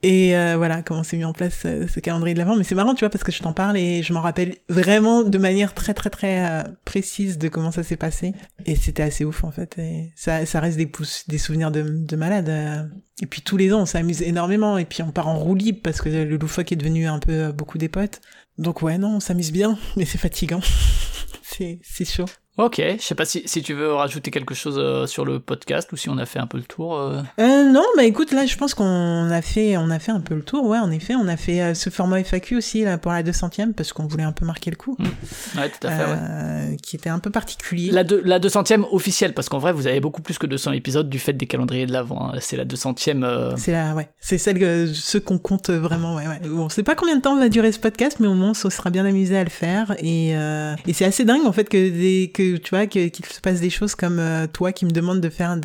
Et euh, voilà comment s'est mis en place euh, ce calendrier de l'avant. Mais c'est marrant, tu vois, parce que je t'en parle et je m'en rappelle vraiment de manière très très très euh, précise de comment ça s'est passé. Et c'était assez ouf en fait. Et ça, ça reste des, des souvenirs de, de malade. Et puis tous les ans, on s'amuse énormément. Et puis on part en roue libre parce que le loufoque est devenu un peu beaucoup des potes. Donc ouais, non, on s'amuse bien, mais c'est fatigant. c'est chaud. Ok, je sais pas si, si tu veux rajouter quelque chose euh, sur le podcast ou si on a fait un peu le tour. Euh... Euh, non, bah écoute, là je pense qu'on a fait, on a fait un peu le tour. Ouais, en effet, on a fait ce format FAQ aussi là pour la 200e parce qu'on voulait un peu marquer le coup. Mmh. Ouais, tout à fait. Ouais. Qui était un peu particulier. La, de, la 200e officielle parce qu'en vrai vous avez beaucoup plus que 200 épisodes du fait des calendriers de l'avant. Hein. C'est la 200e. C'est la, ouais, c'est celle que ceux qu'on compte vraiment. Ouais, ouais. Bon, sait pas combien de temps va durer ce podcast, mais au moins on sera bien amusé à le faire et, et c'est assez dingue en fait que des, que tu vois qu'il se passe des choses comme euh, toi qui me demande de faire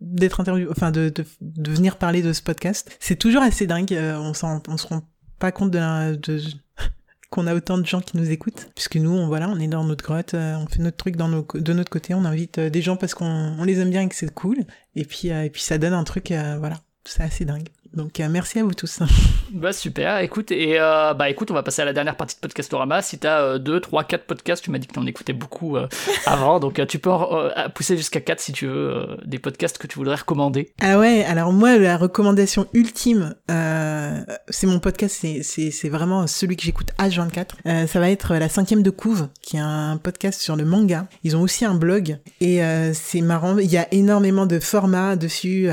d'être interview enfin de, de, venir parler de ce podcast. C'est toujours assez dingue euh, on s'en on se rend pas compte de, de qu'on a autant de gens qui nous écoutent. Puisque nous on voilà on est dans notre grotte euh, on fait notre truc dans nos, de notre côté on invite des gens parce qu'on on les aime bien et que c'est cool. Et puis et puis ça donne un truc voilà. C'est assez dingue donc euh, merci à vous tous. Bah super, écoute, et euh, bah écoute, on va passer à la dernière partie de Podcastorama. Si t'as 2, 3, 4 podcasts, tu m'as dit que t'en écoutais beaucoup euh, avant, donc tu peux pousser jusqu'à 4 si tu veux, des podcasts que tu voudrais recommander. Ah ouais, alors moi, la recommandation ultime, c'est mon podcast, c'est vraiment celui que j'écoute H24. ça va être La cinquième de couve, qui est un podcast sur le manga. Ils ont aussi un blog, et c'est marrant, il y a énormément de formats dessus.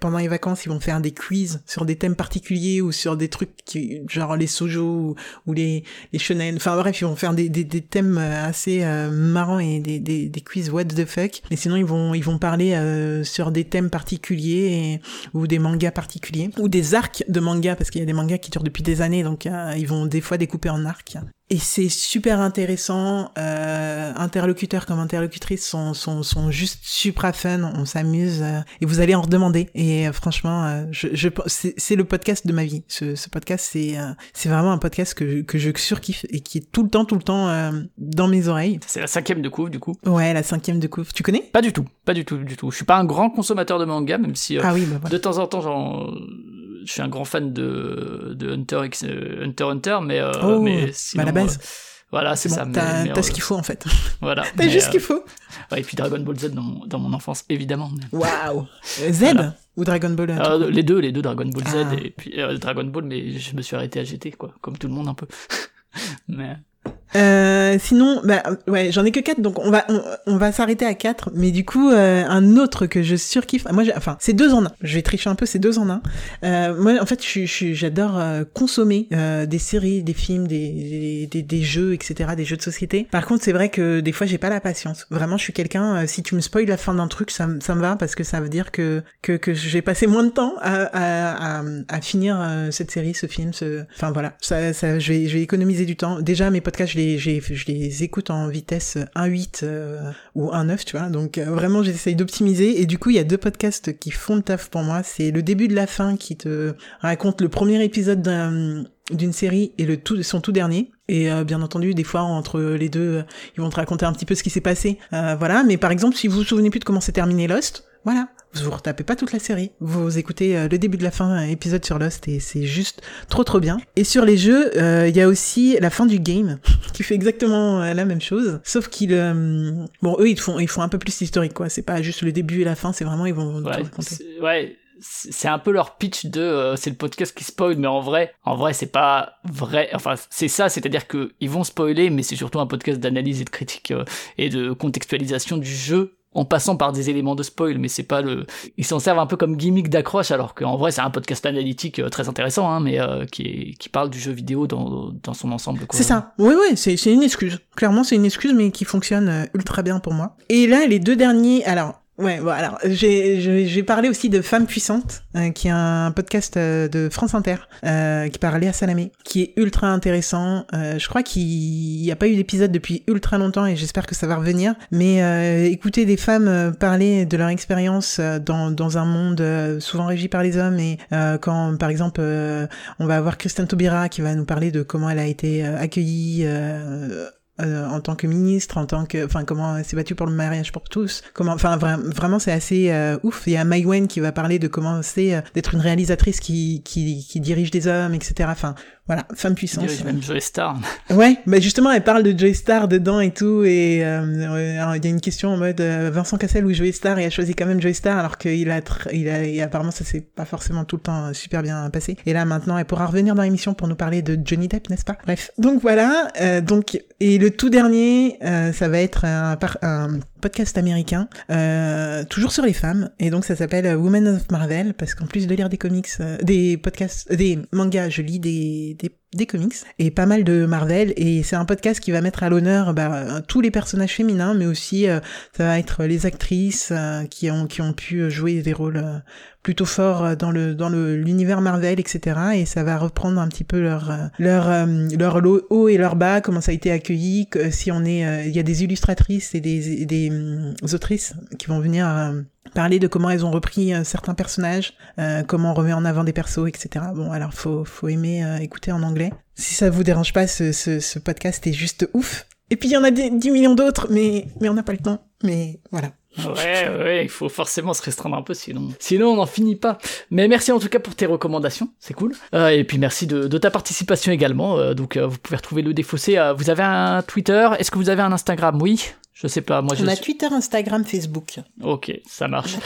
pendant les vacances, ils vont faire des quiz sur des thèmes particuliers ou sur des trucs qui, genre les sojo ou, les, les shonen. Enfin bref, ils vont faire des, thèmes euh, assez euh, marrants et des, des, des quiz what the fuck. Mais sinon, ils vont, ils vont parler euh, sur des thèmes particuliers ou des mangas particuliers ou des arcs de mangas parce qu'il y a des mangas qui durent depuis des années, donc ils vont des fois découper en arcs et c'est super intéressant. Euh, interlocuteurs comme interlocutrices sont, sont, sont juste super fun. On s'amuse euh, et vous allez en redemander. Et euh, franchement, euh, je, je c'est le podcast de ma vie. Ce, ce podcast, c'est euh, c'est vraiment un podcast que, que je surkiffe et qui est tout le temps, tout le temps dans mes oreilles. C'est la cinquième de couvre, du coup. Ouais, la cinquième de couvre. Tu connais? Pas du tout, pas du tout, du tout. Je suis pas un grand consommateur de manga, même si ah oui, bah de temps en temps, j'en je suis un grand fan de, de Hunter x Hunter Hunter, mais, euh, oh, mais sinon, à la base. Euh, voilà, c'est bon, ça. T'as ce qu'il faut en fait. Voilà. T'as juste ce qu'il faut. Ouais, et puis Dragon Ball Z dans mon, dans mon enfance, évidemment. Waouh Z Voilà. ou Dragon Ball Euh, les deux, les deux, Dragon Ball Z Ah. et puis euh, Dragon Ball, mais je me suis arrêté à GT, quoi, comme tout le monde un peu. mais Euh, sinon, bah, ouais, j'en ai que quatre, donc on va on, va s'arrêter à quatre. Mais du coup, euh, un autre que je surkiffe, moi, enfin, c'est deux en un. Je vais tricher un peu, c'est deux en un. Euh, moi, en fait, j'adore euh, consommer euh, des séries, des films, des, des, des jeux, etc., des jeux de société. Par contre, c'est vrai que des fois, j'ai pas la patience. Vraiment, je suis quelqu'un. si tu me spoil la fin d'un truc, ça, ça me va parce que ça veut dire que que, que j'ai passé moins de temps à à, à, à finir cette série, ce film, ce. Enfin voilà, ça, ça, je vais je vais économiser du temps. Déjà, mes je les je les écoute en vitesse 1.8 euh, ou 1.9, tu vois. Donc euh, vraiment, j'essaye d'optimiser. Et du coup, il y a deux podcasts qui font le taf pour moi. C'est le début de la fin qui te raconte le premier épisode d'un d'une série et le tout son tout dernier et euh, bien entendu des fois entre les deux euh, ils vont te raconter un petit peu ce qui s'est passé Euh, voilà mais par exemple si vous vous souvenez plus de comment s'est terminé Lost voilà vous vous retapez pas toute la série vous écoutez euh, le début de la fin un épisode sur Lost et c'est juste trop trop bien et sur les jeux euh, il y a aussi la fin du game qui fait exactement euh, la même chose sauf qu'ils euh, bon eux ils font ils font un peu plus historique quoi c'est pas juste le début et la fin c'est vraiment ils vont ouais, raconter. ouais, c'est c'est un peu leur pitch de euh, c'est le podcast qui spoil, mais en vrai, en vrai, c'est pas vrai. Enfin, c'est ça, c'est-à-dire que ils vont spoiler, mais c'est surtout un podcast d'analyse et de critique euh, et de contextualisation du jeu en passant par des éléments de spoil, mais c'est pas le. Ils s'en servent un peu comme gimmick d'accroche, alors qu'en vrai, c'est un podcast analytique euh, très intéressant, hein, mais euh, qui, qui parle du jeu vidéo dans, dans son ensemble. C'est ça. Oui, oui, c'est c'est une excuse. Clairement, c'est une excuse, mais qui fonctionne euh, ultra bien pour moi. Et là, les deux derniers, alors. Ouais, bon, alors j'ai parlé aussi de Femmes puissantes, euh, qui est un podcast euh, de France Inter, euh, qui parle à Salamé, qui est ultra intéressant. Euh, je crois qu'il n'y a pas eu d'épisode depuis ultra longtemps et j'espère que ça va revenir. Mais euh, écouter des femmes euh, parler de leur expérience dans dans un monde souvent régi par les hommes et quand par exemple on va avoir Christiane Taubira qui va nous parler de comment elle a été accueillie euh, en tant que ministre, en tant que, enfin, comment s'est battue pour le mariage pour tous. Comment, enfin, vraiment, c'est assez euh, ouf. Il y a Maïwen qui va parler de comment c'est euh, d'être une réalisatrice qui, qui, qui dirige des hommes, etc. Enfin, voilà, femme puissante. Il même Joy Star. Ouais, bah justement, elle parle de Joy Star dedans et tout, et euh, il y a une question en mode Vincent Cassel ou Joy Star, et elle a choisi quand même Joy Star alors qu'il a, il a, et apparemment ça s'est pas forcément tout le temps super bien passé. Et là maintenant, elle pourra revenir dans l'émission pour nous parler de Johnny Depp, n'est-ce pas? Bref, donc voilà, donc et le tout dernier, euh, ça va être un, un podcast américain, euh, toujours sur les femmes, et donc ça s'appelle Women of Marvel, parce qu'en plus de lire des comics, euh, des podcasts, des mangas, je lis des, des, des comics, et pas mal de Marvel, et c'est un podcast qui va mettre à l'honneur bah, tous les personnages féminins, mais aussi ça va être les actrices qui, ont, qui ont pu jouer des rôles plutôt forts dans le dans le l'univers Marvel etc et ça va reprendre un petit peu leur leur leur haut et leur bas comment ça a été accueilli si on est il y a des illustratrices et des, des autrices qui vont venir euh, parler de comment elles ont repris euh, certains personnages, euh, comment on remet en avant des persos, etc. Bon, alors faut, faut aimer écouter en anglais. Si ça vous dérange pas, ce, ce, podcast est juste ouf. Et puis il y en a 10 millions d'autres, mais, mais on n'a pas le temps. Mais voilà. Ouais, ouais, il faut forcément se restreindre un peu, sinon, sinon on n'en finit pas. Mais merci en tout cas pour tes recommandations, c'est cool. et puis merci de, ta participation également. donc vous pouvez retrouver le défaussé. vous avez un Twitter, est-ce que vous avez un Instagram? Oui. Je sais pas, moi On a Twitter, Instagram, Facebook. Ok, ça marche.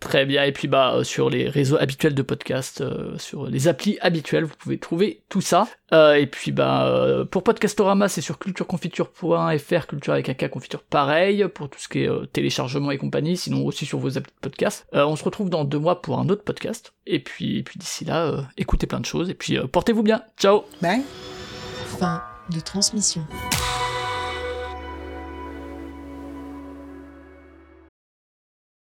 Très bien. Et puis bah euh, sur les réseaux habituels de podcast, euh, sur les applis habituelles, vous pouvez trouver tout ça. Euh, et puis bah pour Podcastorama, c'est sur cultureconfiture.fr, culture avec un cas confiture pareil pour tout ce qui est téléchargement et compagnie. Sinon aussi sur vos applis de podcast. on se retrouve dans deux mois pour un autre podcast. Et puis et puis d'ici là, écoutez plein de choses. Et puis portez-vous bien. Ciao. Bye. Fin de transmission.